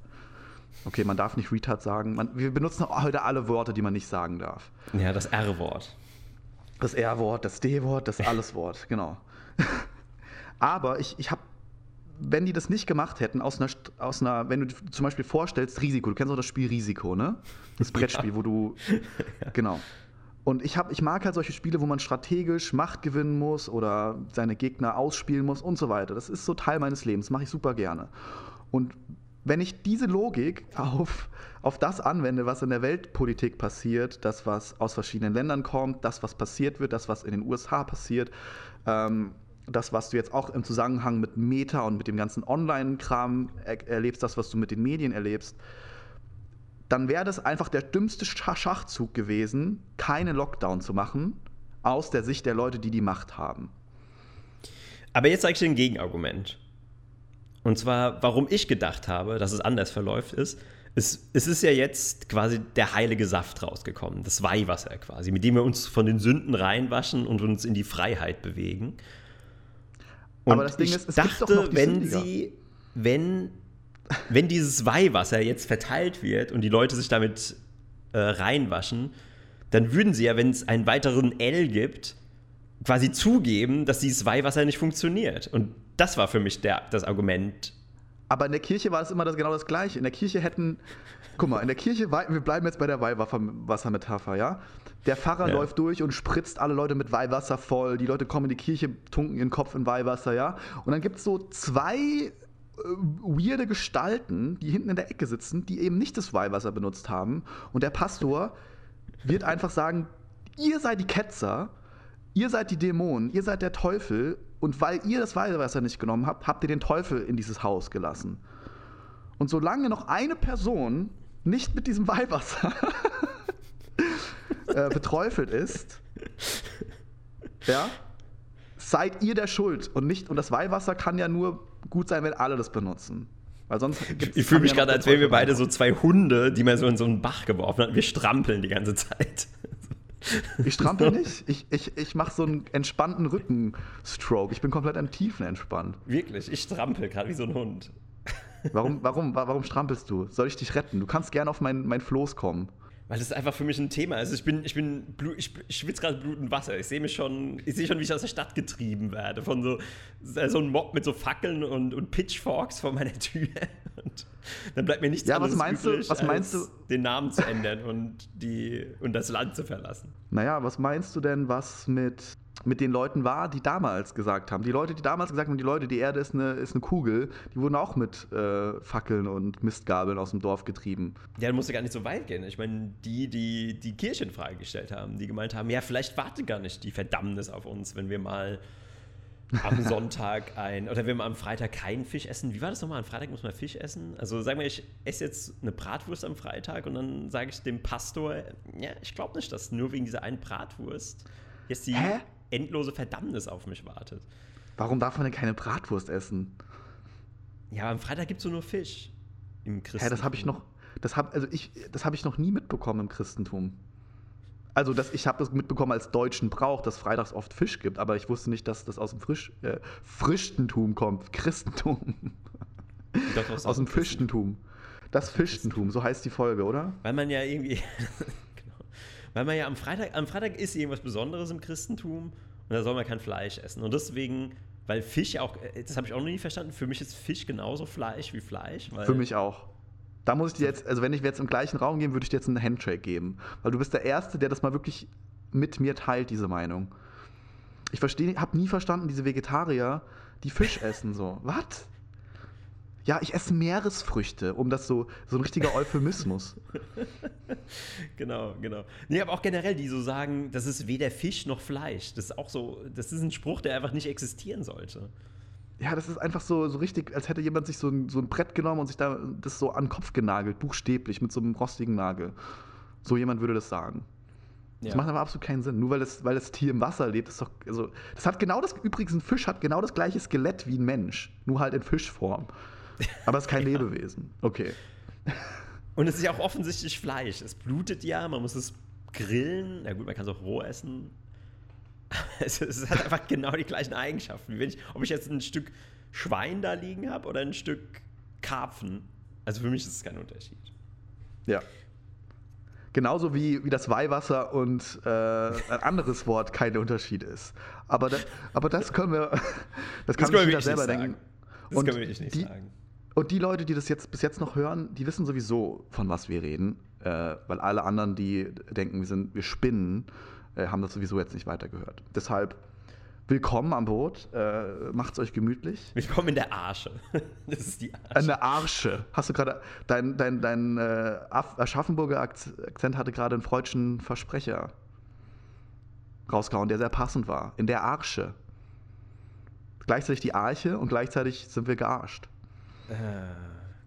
Okay, man darf nicht Retard sagen. Man, wir benutzen heute alle Worte, die man nicht sagen darf. Ja, das R-Wort. Das R-Wort, das D-Wort, das Alles-Wort, genau. Aber ich, ich habe, wenn die das nicht gemacht hätten, aus einer, aus einer, wenn du zum Beispiel vorstellst, Risiko, du kennst auch das Spiel Risiko, ne? Das Brettspiel, ja. wo du, genau. Und ich, hab, ich mag halt solche Spiele, wo man strategisch Macht gewinnen muss oder seine Gegner ausspielen muss und so weiter. Das ist so Teil meines Lebens, mache ich super gerne. Und wenn ich diese Logik auf, auf das anwende, was in der Weltpolitik passiert, das, was aus verschiedenen Ländern kommt, das, was passiert wird, das, was in den USA passiert, ähm, das, was du jetzt auch im Zusammenhang mit Meta und mit dem ganzen Online-Kram er erlebst, das, was du mit den Medien erlebst, dann wäre das einfach der dümmste Schachzug gewesen, keine Lockdown zu machen, aus der Sicht der Leute, die die Macht haben. Aber jetzt zeige ich dir ein Gegenargument. Und zwar, warum ich gedacht habe, dass es anders verläuft, ist, es, es, ist ja jetzt quasi der heilige Saft rausgekommen, das Weihwasser quasi, mit dem wir uns von den Sünden reinwaschen und uns in die Freiheit bewegen. Und Aber das Ding ich ist, es dachte, wenn Sündiger. sie, wenn, wenn dieses Weihwasser jetzt verteilt wird und die Leute sich damit äh, reinwaschen, dann würden sie ja, wenn es einen weiteren L gibt, quasi zugeben, dass dieses Weihwasser nicht funktioniert. Und das war für mich der, das Argument. Aber in der Kirche war es immer das, genau das Gleiche. In der Kirche hätten, guck mal, in der Kirche, wir bleiben jetzt bei der Weihwassermetapher, ja? Der Pfarrer ja. läuft durch und spritzt alle Leute mit Weihwasser voll. Die Leute kommen in die Kirche, tunken ihren Kopf in Weihwasser, ja? Und dann gibt es so zwei äh, weirde Gestalten, die hinten in der Ecke sitzen, die eben nicht das Weihwasser benutzt haben. Und der Pastor wird einfach sagen, ihr seid die Ketzer, ihr seid die Dämonen, ihr seid der Teufel und weil ihr das Weihwasser nicht genommen habt, habt ihr den Teufel in dieses Haus gelassen. Und solange noch eine Person nicht mit diesem Weihwasser äh, beträufelt ist, ja, seid ihr der Schuld und nicht. Und das Weihwasser kann ja nur gut sein, wenn alle das benutzen. Weil sonst ich fühle mich gerade, als wären wir beide so zwei Hunde, die man so in so einen Bach geworfen hat. Wir strampeln die ganze Zeit. Ich strampel nicht. Ich, ich, ich mache so einen entspannten Rückenstroke. Ich bin komplett am Tiefen entspannt. Wirklich, ich strampel gerade wie so ein Hund. Warum, warum, warum strampelst du? Soll ich dich retten? Du kannst gerne auf mein, mein Floß kommen. Weil das einfach für mich ein Thema ist. Ich bin, ich bin, ich, ich schwitze gerade Blut und Wasser. Ich sehe mich schon, ich sehe schon, wie ich aus der Stadt getrieben werde. Von so, so einem Mob mit so Fackeln und, und Pitchforks vor meiner Tür. Und dann bleibt mir nichts ja, anderes was meinst übrig, du, was meinst du? den Namen zu ändern und, die, und das Land zu verlassen. Naja, was meinst du denn, was mit mit den Leuten war, die damals gesagt haben. Die Leute, die damals gesagt haben, die Leute, die Erde ist eine, ist eine Kugel, die wurden auch mit äh, Fackeln und Mistgabeln aus dem Dorf getrieben. Ja, dann musste gar nicht so weit gehen. Ich meine, die, die die Kirche in Frage gestellt haben, die gemeint haben, ja, vielleicht wartet gar nicht die Verdammnis auf uns, wenn wir mal am Sonntag ein, oder wenn wir am Freitag keinen Fisch essen. Wie war das nochmal? Am Freitag muss man Fisch essen? Also sagen wir, ich esse jetzt eine Bratwurst am Freitag und dann sage ich dem Pastor, ja, ich glaube nicht, dass nur wegen dieser einen Bratwurst jetzt die Hä? Endlose Verdammnis auf mich wartet. Warum darf man denn keine Bratwurst essen? Ja, am Freitag gibt es nur Fisch im Christentum. Hä, das habe ich noch, das hab, also ich, das habe ich noch nie mitbekommen im Christentum. Also das, ich habe das mitbekommen als deutschen Brauch, dass freitags oft Fisch gibt, aber ich wusste nicht, dass das aus dem Frisch, äh, Frischtentum kommt. Christentum. Dachte, aus, aus dem Fischtentum. Das Fischtentum, so heißt die Folge, oder? Weil man ja irgendwie weil man ja am Freitag, am Freitag ist irgendwas Besonderes im Christentum und da soll man kein Fleisch essen. Und deswegen, weil Fisch auch, äh, das habe ich auch noch nie verstanden, für mich ist Fisch genauso Fleisch wie Fleisch. für mich auch. Da muss ich dir jetzt, also wenn ich jetzt im gleichen Raum gehen, würde ich dir jetzt einen Handshake geben. Weil du bist der Erste, der das mal wirklich mit mir teilt, diese Meinung. Ich verstehe, habe nie verstanden, diese Vegetarier, die Fisch essen so. Was? Ja, ich esse Meeresfrüchte, um das so, so ein richtiger Euphemismus. genau, genau. Nee, aber auch generell, die so sagen, das ist weder Fisch noch Fleisch. Das ist auch so, das ist ein Spruch, der einfach nicht existieren sollte. Ja, das ist einfach so, so richtig, als hätte jemand sich so ein, so ein Brett genommen und sich da das so an den Kopf genagelt, buchstäblich, mit so einem rostigen Nagel. So jemand würde das sagen. Das ja. macht aber absolut keinen Sinn. Nur weil das, weil das Tier im Wasser lebt, ist doch. Also, das hat genau das. Übrigens, ein Fisch hat genau das gleiche Skelett wie ein Mensch. Nur halt in Fischform. Aber es ist kein ja. Lebewesen. Okay. Und es ist ja auch offensichtlich Fleisch. Es blutet ja, man muss es grillen. Na gut, man kann es auch roh essen. es, es, hat einfach genau die gleichen Eigenschaften. Wie wenn ich, ob ich jetzt ein Stück Schwein da liegen habe oder ein Stück Karpfen. Also für mich ist es kein Unterschied. Ja. Genauso wie, wie das Weihwasser und äh, ein anderes Wort kein Unterschied ist. Aber, da, aber das können wir, das kann das ich wieder selber denken. Das und können wir nicht die, sagen. Und die Leute, die das jetzt bis jetzt noch hören, die wissen sowieso, von was wir reden, äh, weil alle anderen, die denken, wir sind, wir spinnen, äh, haben das sowieso jetzt nicht weitergehört. Deshalb willkommen am Boot, äh, macht's euch gemütlich. Willkommen in der Arsche. Das ist die Arsche. Eine Arsche. Hast du gerade, dein, dein, dein äh, Aschaffenburger Akzent hatte gerade einen freudschen Versprecher rausgehauen, der sehr passend war. In der Arsche. Gleichzeitig die Arche und gleichzeitig sind wir gearscht. Äh,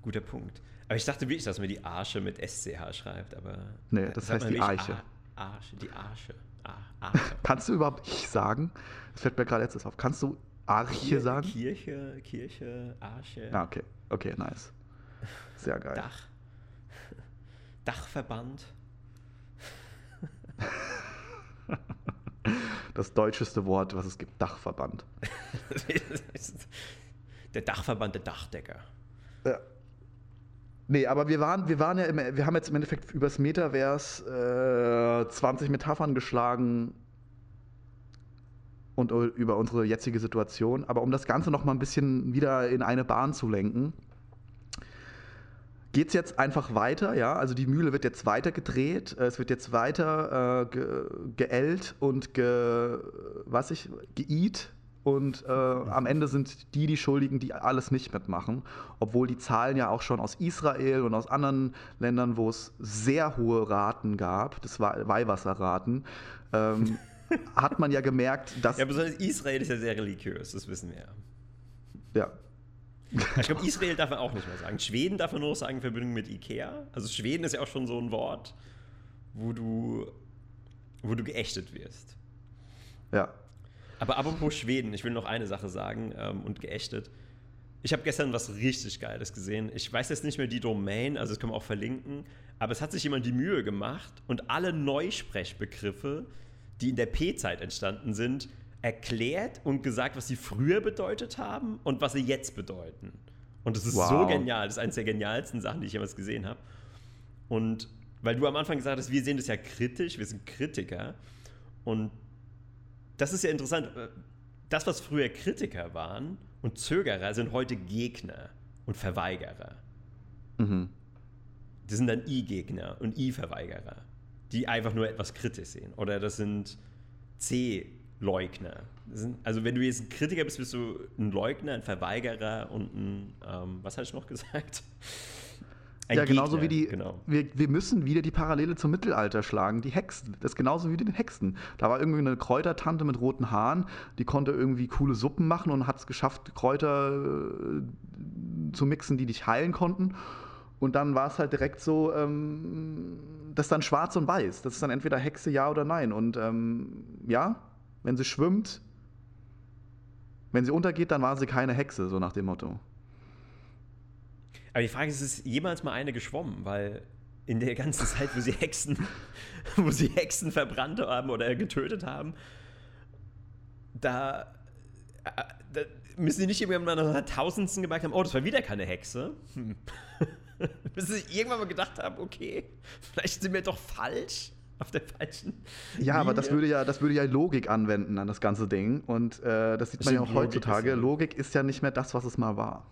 guter Punkt. Aber ich dachte wirklich, dass man die Arsche mit SCH schreibt, aber. Nee, das heißt die Arche. Arsche, die Arsche. Ah, Arsche. Kannst du überhaupt ich sagen? Das fällt mir gerade letztes auf. Kannst du Arche Kir sagen? Kirche, Kirche, Arsche. Ah, okay. Okay, nice. Sehr geil. Dach. Dachverband. Das deutscheste Wort, was es gibt, Dachverband. der Dachverband der Dachdecker. Ja. Nee, aber wir waren, wir waren ja, im, wir haben jetzt im Endeffekt übers Metaverse äh, 20 Metaphern geschlagen und über unsere jetzige Situation. Aber um das Ganze noch mal ein bisschen wieder in eine Bahn zu lenken, geht es jetzt einfach weiter, ja. Also die Mühle wird jetzt weiter gedreht, äh, es wird jetzt weiter äh, ge geellt und ge, was ich, geiht. Und äh, am Ende sind die die Schuldigen, die alles nicht mitmachen. Obwohl die Zahlen ja auch schon aus Israel und aus anderen Ländern, wo es sehr hohe Raten gab, das war Weihwasserraten, ähm, hat man ja gemerkt, dass. Ja, besonders Israel ist ja sehr religiös, das wissen wir ja. Ja, ich glaube, Israel darf man auch nicht mehr sagen. Schweden darf man nur sagen in Verbindung mit Ikea. Also Schweden ist ja auch schon so ein Wort, wo du, wo du geächtet wirst. Ja. Aber apropos Schweden, ich will noch eine Sache sagen ähm, und geächtet. Ich habe gestern was richtig Geiles gesehen. Ich weiß jetzt nicht mehr die Domain, also das können wir auch verlinken, aber es hat sich jemand die Mühe gemacht und alle Neusprechbegriffe, die in der P-Zeit entstanden sind, erklärt und gesagt, was sie früher bedeutet haben und was sie jetzt bedeuten. Und das ist wow. so genial. Das ist eines der genialsten Sachen, die ich jemals gesehen habe. Und weil du am Anfang gesagt hast, wir sehen das ja kritisch, wir sind Kritiker. Und das ist ja interessant. Das, was früher Kritiker waren und Zögerer, sind heute Gegner und Verweigerer. Mhm. Das sind dann I-Gegner und I-Verweigerer, die einfach nur etwas kritisch sehen. Oder das sind C-Gegner. Leugner. Also wenn du jetzt ein Kritiker bist, bist du ein Leugner, ein Verweigerer und ein, ähm, was hatte ich noch gesagt? Ein ja, genauso Gegner, wie die, genau. wir, wir müssen wieder die Parallele zum Mittelalter schlagen, die Hexen. Das ist genauso wie den Hexen. Da war irgendwie eine Kräutertante mit roten Haaren, die konnte irgendwie coole Suppen machen und hat es geschafft, Kräuter äh, zu mixen, die dich heilen konnten. Und dann war es halt direkt so, ähm, das ist dann schwarz und weiß. Das ist dann entweder Hexe, ja oder nein. Und ähm, ja, wenn sie schwimmt, wenn sie untergeht, dann war sie keine Hexe, so nach dem Motto. Aber die Frage ist, ist jemals mal eine geschwommen? Weil in der ganzen Zeit, wo sie Hexen, wo sie Hexen verbrannt haben oder getötet haben, da, äh, da müssen sie nicht irgendwann mal nach Tausendsten gemerkt haben, oh, das war wieder keine Hexe. Hm. Bis sie irgendwann mal gedacht haben, okay, vielleicht sind wir doch falsch auf der falschen. Ja, Linie. aber das würde ja, das würde ja Logik anwenden an das ganze Ding. Und äh, das sieht man ja auch heutzutage. Logik ist, Logik ist ja nicht mehr das, was es mal war.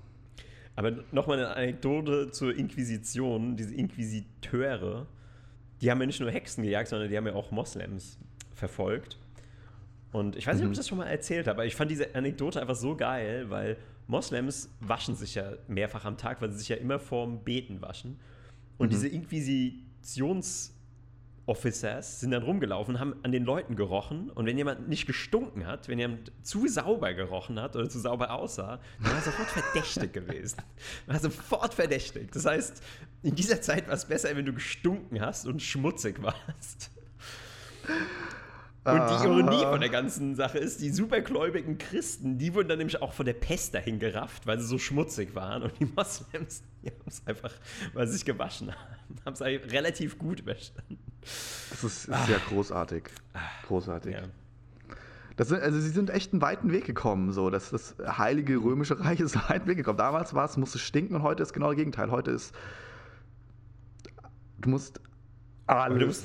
Aber nochmal eine Anekdote zur Inquisition. Diese Inquisiteure, die haben ja nicht nur Hexen gejagt, sondern die haben ja auch Moslems verfolgt. Und ich weiß nicht, mhm. ob ich das schon mal erzählt habe, aber ich fand diese Anekdote einfach so geil, weil Moslems waschen sich ja mehrfach am Tag, weil sie sich ja immer vorm Beten waschen. Und mhm. diese Inquisitions- Officers sind dann rumgelaufen, haben an den Leuten gerochen und wenn jemand nicht gestunken hat, wenn jemand zu sauber gerochen hat oder zu sauber aussah, dann war er sofort verdächtig gewesen. War sofort verdächtig. Das heißt, in dieser Zeit war es besser, wenn du gestunken hast und schmutzig warst. Und die Ironie von der ganzen Sache ist, die supergläubigen Christen, die wurden dann nämlich auch von der Pest dahin gerafft, weil sie so schmutzig waren. Und die Moslems, die haben es einfach, weil sie sich gewaschen haben, haben es relativ gut überstanden. Das ist, ist ah. sehr großartig. Großartig. Ja. Das also sie sind echt einen weiten Weg gekommen. So. Das, das heilige römische Reich ist einen weiten Weg gekommen. Damals war es, musste stinken und heute ist genau das Gegenteil. Heute ist, du musst alles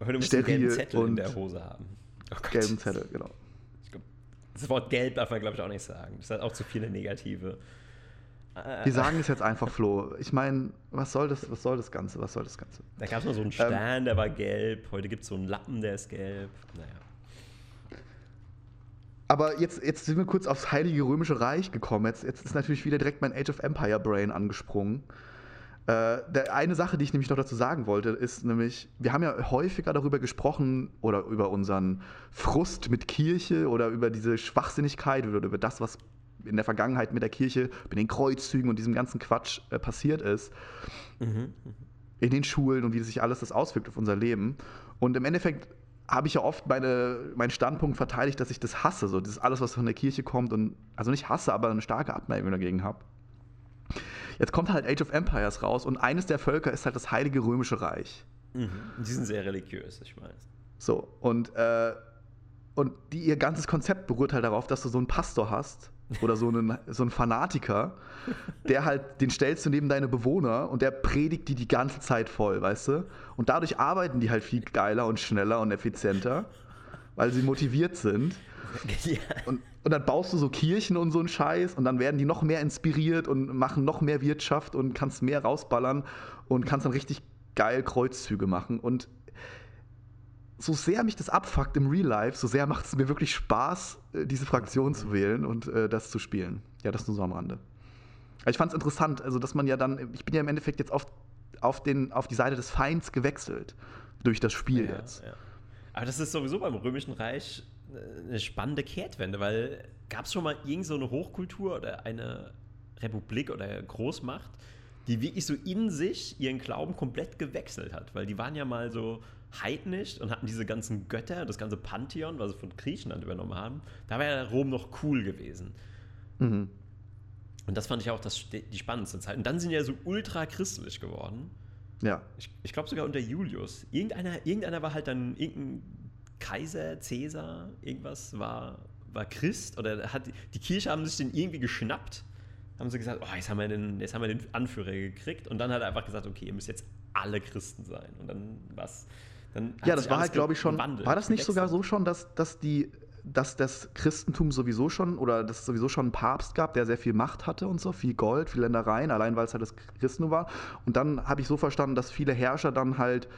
Heute musst du einen gelben Zettel in der Hose haben. Oh gelben Zettel, genau. das Wort gelb darf man, glaube ich, auch nicht sagen. Das hat auch zu viele negative. Wir sagen es jetzt einfach, Flo. Ich meine, was soll das, was soll das Ganze? Was soll das Ganze? Da gab es mal so einen Stern, ähm, der war gelb. Heute gibt es so einen Lappen, der ist gelb. Naja. Aber jetzt, jetzt sind wir kurz aufs Heilige Römische Reich gekommen. Jetzt, jetzt ist natürlich wieder direkt mein Age of Empire Brain angesprungen. Äh, der, eine Sache, die ich nämlich noch dazu sagen wollte, ist nämlich, wir haben ja häufiger darüber gesprochen oder über unseren Frust mit Kirche oder über diese Schwachsinnigkeit oder über das, was in der Vergangenheit mit der Kirche, mit den Kreuzzügen und diesem ganzen Quatsch äh, passiert ist. Mhm. In den Schulen und wie sich alles das auswirkt auf unser Leben. Und im Endeffekt habe ich ja oft meine, meinen Standpunkt verteidigt, dass ich das hasse, so das alles, was von der Kirche kommt und also nicht hasse, aber eine starke Abneigung dagegen habe. Jetzt kommt halt Age of Empires raus und eines der Völker ist halt das Heilige Römische Reich. Mhm. Die sind sehr religiös, ich weiß. So, und, äh, und die, ihr ganzes Konzept beruht halt darauf, dass du so einen Pastor hast, oder so einen, so einen Fanatiker, der halt, den stellst du neben deine Bewohner und der predigt die die ganze Zeit voll, weißt du? Und dadurch arbeiten die halt viel geiler und schneller und effizienter, weil sie motiviert sind. Ja. Und, und dann baust du so Kirchen und so einen Scheiß und dann werden die noch mehr inspiriert und machen noch mehr Wirtschaft und kannst mehr rausballern und kannst dann richtig geil Kreuzzüge machen. Und so sehr mich das abfuckt im Real Life, so sehr macht es mir wirklich Spaß, äh, diese Fraktion zu wählen und äh, das zu spielen. Ja, das nur so am Rande. Aber ich fand es interessant, also dass man ja dann, ich bin ja im Endeffekt jetzt auf, auf, den, auf die Seite des Feinds gewechselt durch das Spiel ja, jetzt. Ja. Aber das ist sowieso beim Römischen Reich äh, eine spannende Kehrtwende, weil gab es schon mal irgend so eine Hochkultur oder eine Republik oder Großmacht, die wirklich so in sich ihren Glauben komplett gewechselt hat, weil die waren ja mal so heidnisch und hatten diese ganzen Götter, das ganze Pantheon, was sie von Griechenland übernommen haben. Da wäre ja Rom noch cool gewesen. Mhm. Und das fand ich auch das, die spannendste Zeit. Und dann sind ja so ultra christlich geworden. Ja. Ich, ich glaube sogar unter Julius. Irgendeiner, irgendeiner war halt dann irgendein Kaiser, Cäsar, irgendwas war, war Christ oder hat die Kirche haben sich den irgendwie geschnappt. Haben sie gesagt, oh, jetzt haben wir den, jetzt haben wir den Anführer gekriegt und dann hat er einfach gesagt, okay, ihr müsst jetzt alle Christen sein. Und dann was ja, das war halt, glaube ich, schon. War das nicht sogar so schon, dass, dass die dass das Christentum sowieso schon oder dass es sowieso schon einen Papst gab, der sehr viel Macht hatte und so, viel Gold, viel Ländereien, allein weil es halt das Christentum war. Und dann habe ich so verstanden, dass viele Herrscher dann halt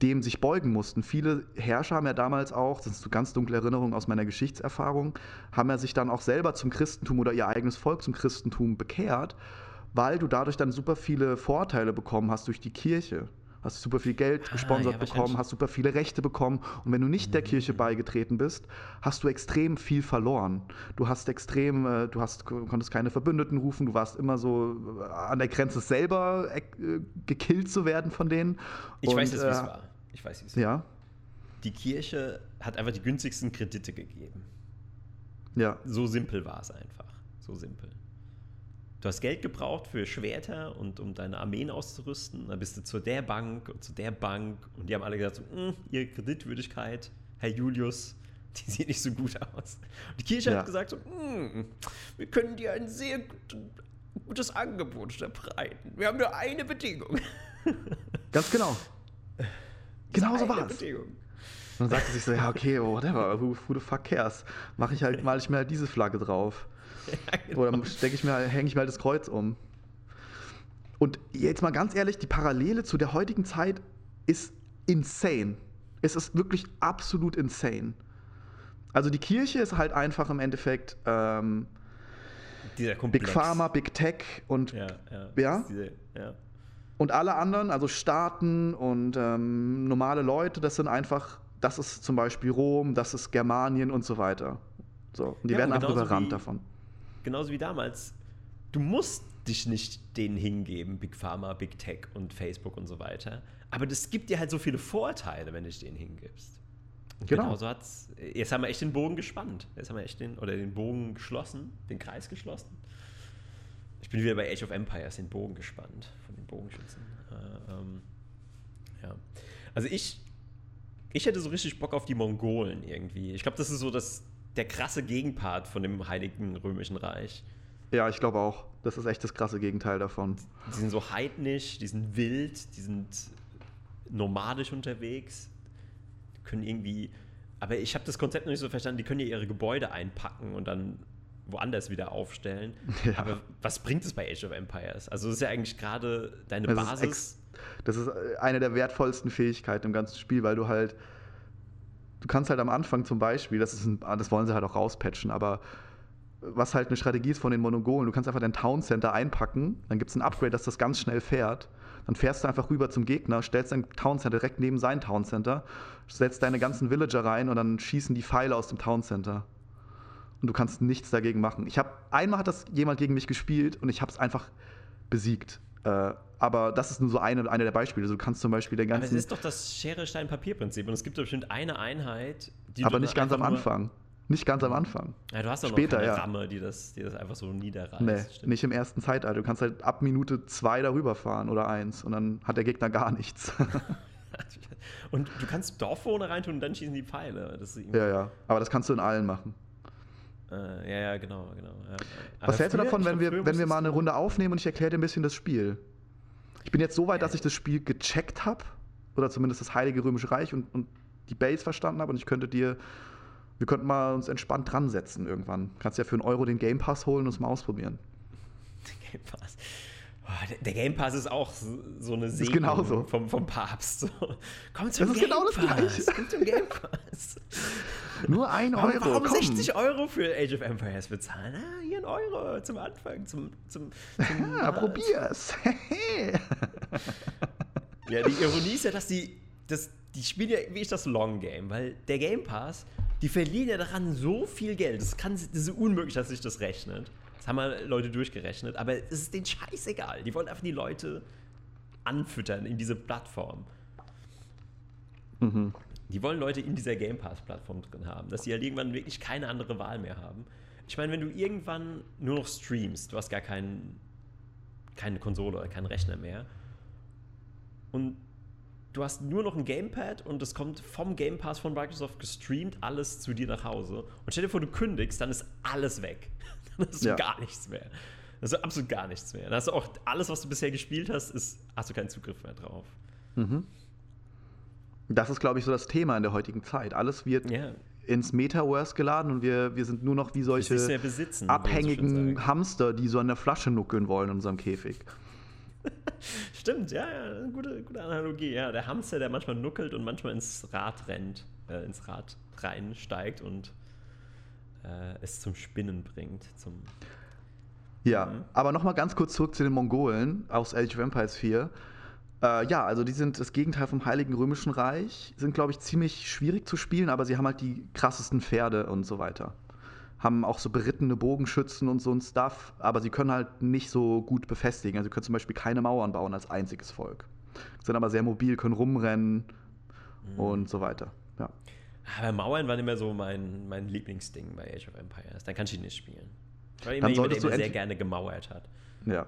dem sich beugen mussten. Viele Herrscher haben ja damals auch, das sind so ganz dunkle Erinnerungen aus meiner Geschichtserfahrung, haben ja sich dann auch selber zum Christentum oder ihr eigenes Volk zum Christentum bekehrt, weil du dadurch dann super viele Vorteile bekommen hast durch die Kirche hast super viel Geld ah, gesponsert ja, bekommen, hast super viele Rechte bekommen. Und wenn du nicht der Kirche mhm. beigetreten bist, hast du extrem viel verloren. Du hast extrem, äh, du hast, konntest keine Verbündeten rufen, du warst immer so äh, an der Grenze selber äh, gekillt zu werden von denen. Ich Und, weiß jetzt, wie es war. Ich weiß, wie es ja? war. Die Kirche hat einfach die günstigsten Kredite gegeben. Ja. So simpel war es einfach. So simpel. Du hast Geld gebraucht für Schwerter und um deine Armeen auszurüsten. Dann bist du zu der Bank und zu der Bank und die haben alle gesagt, so, hm, ihre Kreditwürdigkeit, Herr Julius, die sieht nicht so gut aus. Und die Kirche ja. hat gesagt, so, hm, wir können dir ein sehr gutes Angebot unterbreiten. Wir haben nur eine Bedingung. Ganz genau. Genau so war es. Und dann sagte sich so, ja, okay, whatever, who, who the fuck cares? Mach ich halt, mal ich mir halt diese Flagge drauf. Ja, genau. Oder stecke ich mir, hänge ich mir halt das Kreuz um. Und jetzt mal ganz ehrlich, die Parallele zu der heutigen Zeit ist insane. Es ist wirklich absolut insane. Also die Kirche ist halt einfach im Endeffekt ähm, Big Pharma, Big Tech und ja, ja, ja? Diese, ja, und alle anderen, also Staaten und ähm, normale Leute, das sind einfach, das ist zum Beispiel Rom, das ist Germanien und so weiter. So, und die werden einfach überrannt davon genauso wie damals, du musst dich nicht denen hingeben, Big Pharma, Big Tech und Facebook und so weiter. Aber das gibt dir halt so viele Vorteile, wenn du dich denen hingibst. Und genau. genau so hat's. Jetzt haben wir echt den Bogen gespannt. Jetzt haben wir echt den, oder den Bogen geschlossen, den Kreis geschlossen. Ich bin wieder bei Age of Empires, den Bogen gespannt von den Bogenschützen. Äh, ähm, ja. Also ich, ich hätte so richtig Bock auf die Mongolen irgendwie. Ich glaube, das ist so das, der krasse Gegenpart von dem Heiligen Römischen Reich. Ja, ich glaube auch. Das ist echt das krasse Gegenteil davon. Die sind so heidnisch, die sind wild, die sind nomadisch unterwegs, die können irgendwie. Aber ich habe das Konzept noch nicht so verstanden. Die können ja ihre Gebäude einpacken und dann woanders wieder aufstellen. Ja. Aber was bringt es bei Age of Empires? Also das ist ja eigentlich gerade deine Das ist, Basis. ex das ist eine der wertvollsten Fähigkeiten im ganzen Spiel, weil du halt, du kannst halt am Anfang zum Beispiel, das, ist ein, das wollen sie halt auch rauspatchen, aber was halt eine Strategie ist von den Monogolen, du kannst einfach dein Town Center einpacken, dann gibt es ein Upgrade, dass das ganz schnell fährt. Dann fährst du einfach rüber zum Gegner, stellst dein Town Center direkt neben sein Town Center, setzt deine ganzen Villager rein und dann schießen die Pfeile aus dem Town Center. Und du kannst nichts dagegen machen. Ich habe einmal hat das jemand gegen mich gespielt und ich habe es einfach besiegt. Äh, aber das ist nur so eine, eine der Beispiele. Also du kannst zum Beispiel den aber es ganzen. ist doch das Schere-Stein-Papier-Prinzip. Und es gibt doch bestimmt eine Einheit, die aber du nicht ganz am Anfang. Nicht ganz am Anfang. Ja, du hast doch Später, noch keine ja. Ramme, die das, die das einfach so niederreißt. Nee, Stimmt. nicht im ersten Zeitalter. Du kannst halt ab Minute zwei darüber fahren oder eins und dann hat der Gegner gar nichts. Und du kannst Dorfbewohner reintun und dann schießen die Pfeile. Ja, ja. Aber das kannst du in allen machen. Äh, ja, ja, genau, genau. Ja. Was hältst du davon, wenn wir, wenn wir mal eine Runde aufnehmen und ich erkläre dir ein bisschen das Spiel? Ich bin jetzt so weit, dass ich das Spiel gecheckt habe, oder zumindest das Heilige Römische Reich und, und die Base verstanden habe und ich könnte dir, wir könnten mal uns entspannt dran setzen irgendwann. Kannst ja für einen Euro den Game Pass holen und es mal ausprobieren. Game Pass. Oh, der, Game Pass ist auch so, eine Segnung genauso. vom, vom Papst. Komm zum Das ist Game genau das Pass. Gleiche. Komm zum Game Pass. Nur ein Warum, Euro, warum komm. 60 Euro für Age of Empires bezahlen? Ah, hier ein Euro zum Anfang, zum, zum, zum Ja, probier's. Ja, die Ironie ist ja, dass die, das, die spielen ja wie ich das Long Game, weil der Game Pass, die verlieren ja daran so viel Geld. Das ist unmöglich, dass sich das rechnet. Das haben mal Leute durchgerechnet, aber es ist denen scheißegal. Die wollen einfach die Leute anfüttern in diese Plattform. mhm. Die wollen Leute in dieser Game Pass-Plattform drin haben, dass sie halt irgendwann wirklich keine andere Wahl mehr haben. Ich meine, wenn du irgendwann nur noch streamst, du hast gar keinen, keine Konsole oder keinen Rechner mehr und du hast nur noch ein Gamepad und es kommt vom Game Pass von Microsoft gestreamt alles zu dir nach Hause. Und stell dir vor, du kündigst, dann ist alles weg. Dann hast du Ja. gar nichts mehr. Dann hast du absolut gar nichts mehr. Dann hast du auch alles, was du bisher gespielt hast, ist, hast du keinen Zugriff mehr drauf. Mhm. Das ist, glaube ich, so das Thema in der heutigen Zeit. Alles wird Ja. ins Metaverse geladen und wir, wir sind nur noch wie solche besitzen, so abhängigen sagt. Hamster, die so an der Flasche nuckeln wollen in unserem Käfig. Stimmt, ja, ja, gute, gute Analogie. Ja, der Hamster, der manchmal nuckelt und manchmal ins Rad rennt, äh, ins Rad reinsteigt und äh, es zum Spinnen bringt. Zum Ja, Mhm. aber nochmal ganz kurz zurück zu den Mongolen aus Age of Empires 4. Äh, ja, also die sind das Gegenteil vom Heiligen Römischen Reich, sind, glaube ich, ziemlich schwierig zu spielen, aber sie haben halt die krassesten Pferde und so weiter. Haben auch so berittene Bogenschützen und so ein Stuff, aber sie können halt nicht so gut befestigen. Also sie können zum Beispiel keine Mauern bauen als einziges Volk. Sind aber sehr mobil, können rumrennen Mhm. und so weiter. Ja. Aber Mauern waren immer so mein, mein Lieblingsding bei Age of Empires. Dann kannst du ihn nicht spielen. Ich war immer Dann jemand, der immer sehr gerne gemauert hat. Ja.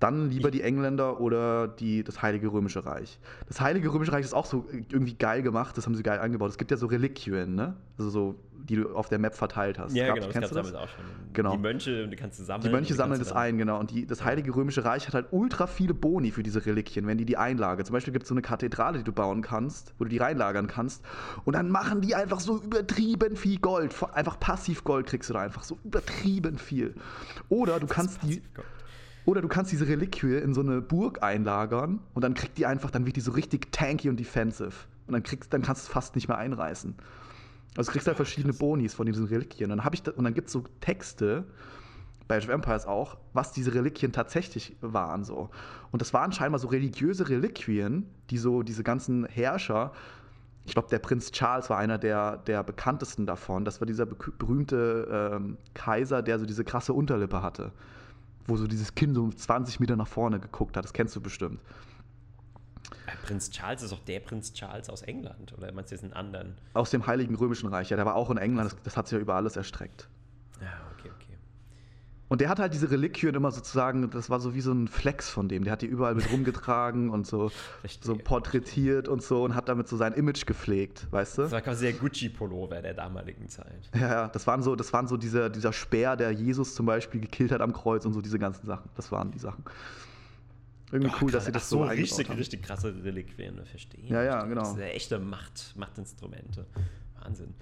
Dann lieber die Engländer oder die, das Heilige Römische Reich. Das Heilige Römische Reich ist auch so irgendwie geil gemacht, das haben sie geil angebaut. Es gibt ja so Reliquien, ne? Also so, die du auf der Map verteilt hast. Ja, Gab- genau, das kennst gab du das? auch schon. Genau. Die Mönche, die kannst du sammeln. Die Mönche die sammeln das ein, genau. Und die, das Heilige Römische Reich hat halt ultra viele Boni für diese Reliquien, wenn die die einlagern. Zum Beispiel gibt es so eine Kathedrale, die du bauen kannst, wo du die reinlagern kannst. Und dann machen die einfach so übertrieben viel Gold. Einfach passiv Gold kriegst du da einfach so übertrieben viel. Oder du kannst die. Gold. Oder du kannst diese Reliquie in so eine Burg einlagern und dann kriegt die einfach, dann wird die so richtig tanky und defensive. Und dann kriegst, dann kannst du es fast nicht mehr einreißen. Also du kriegst halt verschiedene Bonis von diesen Reliquien. Und dann, hab ich da, und dann gibt es so Texte, bei Age of Empires auch, was diese Reliquien tatsächlich waren so. Und das waren scheinbar so religiöse Reliquien, die so diese ganzen Herrscher, ich glaube, der Prinz Charles war einer der, der bekanntesten davon. Das war dieser be- berühmte ähm, Kaiser, der so diese krasse Unterlippe hatte. Wo so dieses Kinn so 20 Meter nach vorne geguckt hat. Das kennst du bestimmt. Prinz Charles ist auch der Prinz Charles aus England. Oder meinst du jetzt einen anderen? Aus dem Heiligen Römischen Reich. Ja, der war auch in England. Das, das hat sich ja über alles erstreckt. Ja, okay. Und der hat halt diese Reliquien immer sozusagen, das war so wie so ein Flex von dem. Der hat die überall mit rumgetragen und so, Verstehe. so porträtiert und so und hat damit so sein Image gepflegt, weißt du? Das war quasi der Gucci-Pullover der damaligen Zeit. Ja, ja, das waren so, das waren so dieser, dieser Speer, der Jesus zum Beispiel gekillt hat am Kreuz und so diese ganzen Sachen. Das waren die Sachen. Irgendwie cool, dass sie das so, so richtig, haben. richtig krasse Reliquien, ne, verstehe. Ja, ja, verstehe. genau. Das sind ja echte Macht, Machtinstrumente. Wahnsinn.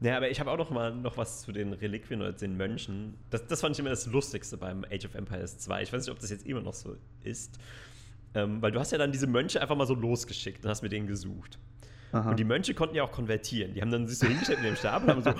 Ja, aber ich habe auch noch mal noch was zu den Reliquien oder den Mönchen. Das, das fand ich immer das Lustigste beim Age of Empires 2. Ich weiß nicht, ob das jetzt immer noch so ist. Ähm, weil du hast ja dann diese Mönche einfach mal so losgeschickt und hast mit denen gesucht. Aha. Und die Mönche konnten ja auch konvertieren. Die haben dann sich so hingestellt mit dem Stab und haben so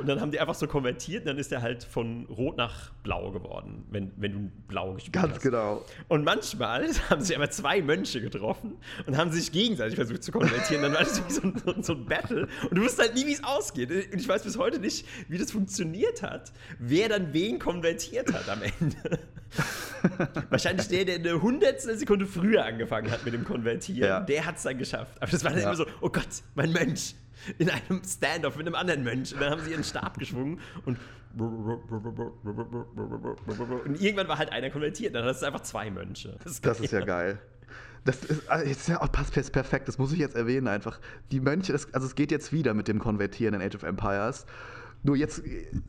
und dann haben die einfach so konvertiert und dann ist der halt von rot nach blau geworden, wenn, wenn du blau gespielt Ganz hast. genau. Und manchmal haben sich aber zwei Mönche getroffen und haben sich gegenseitig versucht zu konvertieren. Dann war das so ein, so, so ein Battle und du wusstest halt nie, wie es ausgeht. Und ich weiß bis heute nicht, wie das funktioniert hat, wer dann wen konvertiert hat am Ende. Wahrscheinlich der, der eine hundertstel Sekunde früher angefangen hat mit dem Konvertieren, ja. der hat es dann geschafft. Aber das war dann ja. immer so, oh Gott, mein Mönch. In einem Standoff mit einem anderen Mönch. Und dann haben sie ihren Stab geschwungen und und irgendwann war halt einer konvertiert. Dann hast du einfach zwei Mönche. Das ist, das ist ja geil. Das ist, also ist ja, passt perfekt, das muss ich jetzt erwähnen einfach. Die Mönche, das, also es geht jetzt wieder mit dem Konvertieren in Age of Empires. Nur jetzt,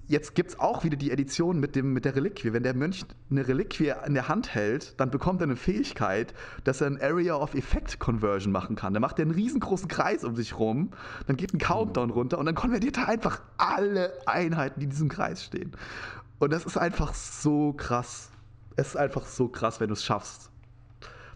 jetzt gibt es auch wieder die Edition mit, dem, mit der Reliquie. Wenn der Mönch eine Reliquie in der Hand hält, dann bekommt er eine Fähigkeit, dass er ein Area of Effect Conversion machen kann. Dann macht er einen riesengroßen Kreis um sich rum, dann geht ein Countdown runter und dann konvertiert er einfach alle Einheiten, die in diesem Kreis stehen. Und das ist einfach so krass. Es ist einfach so krass, wenn du es schaffst.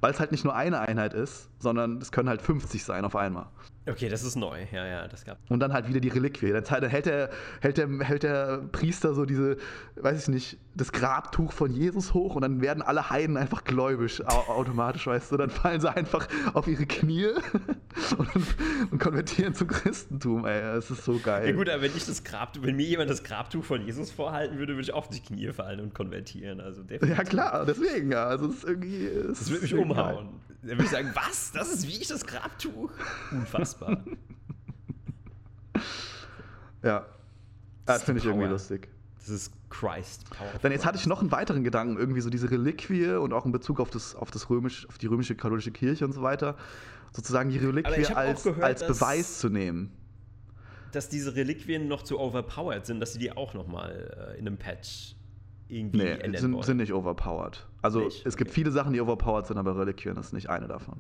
Weil es halt nicht nur eine Einheit ist, sondern es können halt 50 sein auf einmal. Okay, das ist neu. Ja, ja, das gab. Und dann halt wieder die Reliquie. Dann hält der, hält, der, hält der Priester so diese, weiß ich nicht, das Grabtuch von Jesus hoch und dann werden alle Heiden einfach gläubig automatisch, weißt du. Dann fallen sie einfach auf ihre Knie und, und konvertieren zum Christentum, ey. Das ist so geil. Ja gut, aber wenn ich das Grabtuch, wenn mir jemand das Grabtuch von Jesus vorhalten würde, würde ich auf die Knie fallen und konvertieren. Also definitiv. Ja klar, deswegen ja. Also es ist irgendwie. Es das würde mich umhauen. Geil. Dann würde ich sagen, was? Das ist wie ich das Grabtuch? Unfassbar. ja. Das finde ich irgendwie lustig. Das ist Christ Power. Dann jetzt hatte ich noch einen weiteren Gedanken, irgendwie so diese Reliquie und auch in Bezug auf, das, auf, das römisch, auf die römische katholische Kirche und so weiter. Sozusagen die Reliquie als, gehört, als Beweis zu nehmen. Dass diese Reliquien noch zu overpowered sind, dass sie die auch nochmal äh, in einem Patch irgendwie nee, ändern sind, wollen. sind nicht overpowered. Also nicht? es gibt viele Sachen, die overpowered sind, aber Reliquien ist nicht eine davon.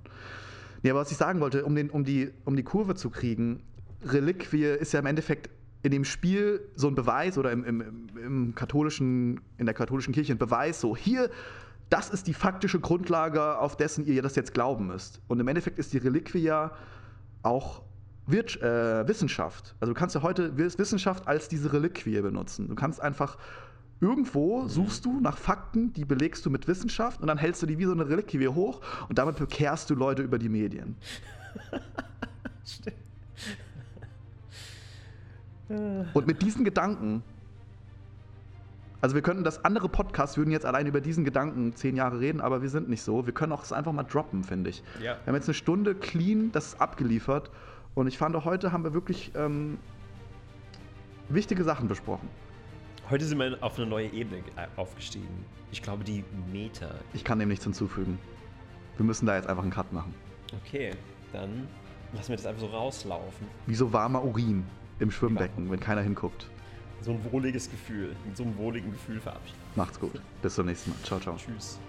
Nee, aber was ich sagen wollte, um, den, um, die, um die Kurve zu kriegen, Reliquie ist ja im Endeffekt in dem Spiel so ein Beweis oder im, im, im katholischen, in der katholischen Kirche ein Beweis, so hier, das ist die faktische Grundlage, auf dessen ihr das jetzt glauben müsst. Und im Endeffekt ist die Reliquie ja auch äh, Wissenschaft. Also du kannst ja heute Wissenschaft als diese Reliquie benutzen. Du kannst einfach Irgendwo suchst du nach Fakten, die belegst du mit Wissenschaft und dann hältst du die wie so eine Reliquie hoch und damit bekehrst du Leute über die Medien. Stimmt. Und mit diesen Gedanken, also wir könnten das andere Podcasts würden jetzt allein über diesen Gedanken zehn Jahre reden, aber wir sind nicht so. Wir können auch es einfach mal droppen, finde ich. Ja. Wir haben jetzt eine Stunde clean das abgeliefert und ich fand auch heute haben wir wirklich ähm, wichtige Sachen besprochen. Heute sind wir auf eine neue Ebene äh, aufgestiegen. Ich glaube, die Meter. Ich kann dem nichts hinzufügen. Wir müssen da jetzt einfach einen Cut machen. Okay, dann lassen wir das einfach so rauslaufen. Wie so warmer Urin im Schwimmbecken, ja. wenn keiner hinguckt. So ein wohliges Gefühl. Mit so einem wohligen Gefühl verabschieden. Macht's gut. Bis zum nächsten Mal. Ciao, ciao. Tschüss.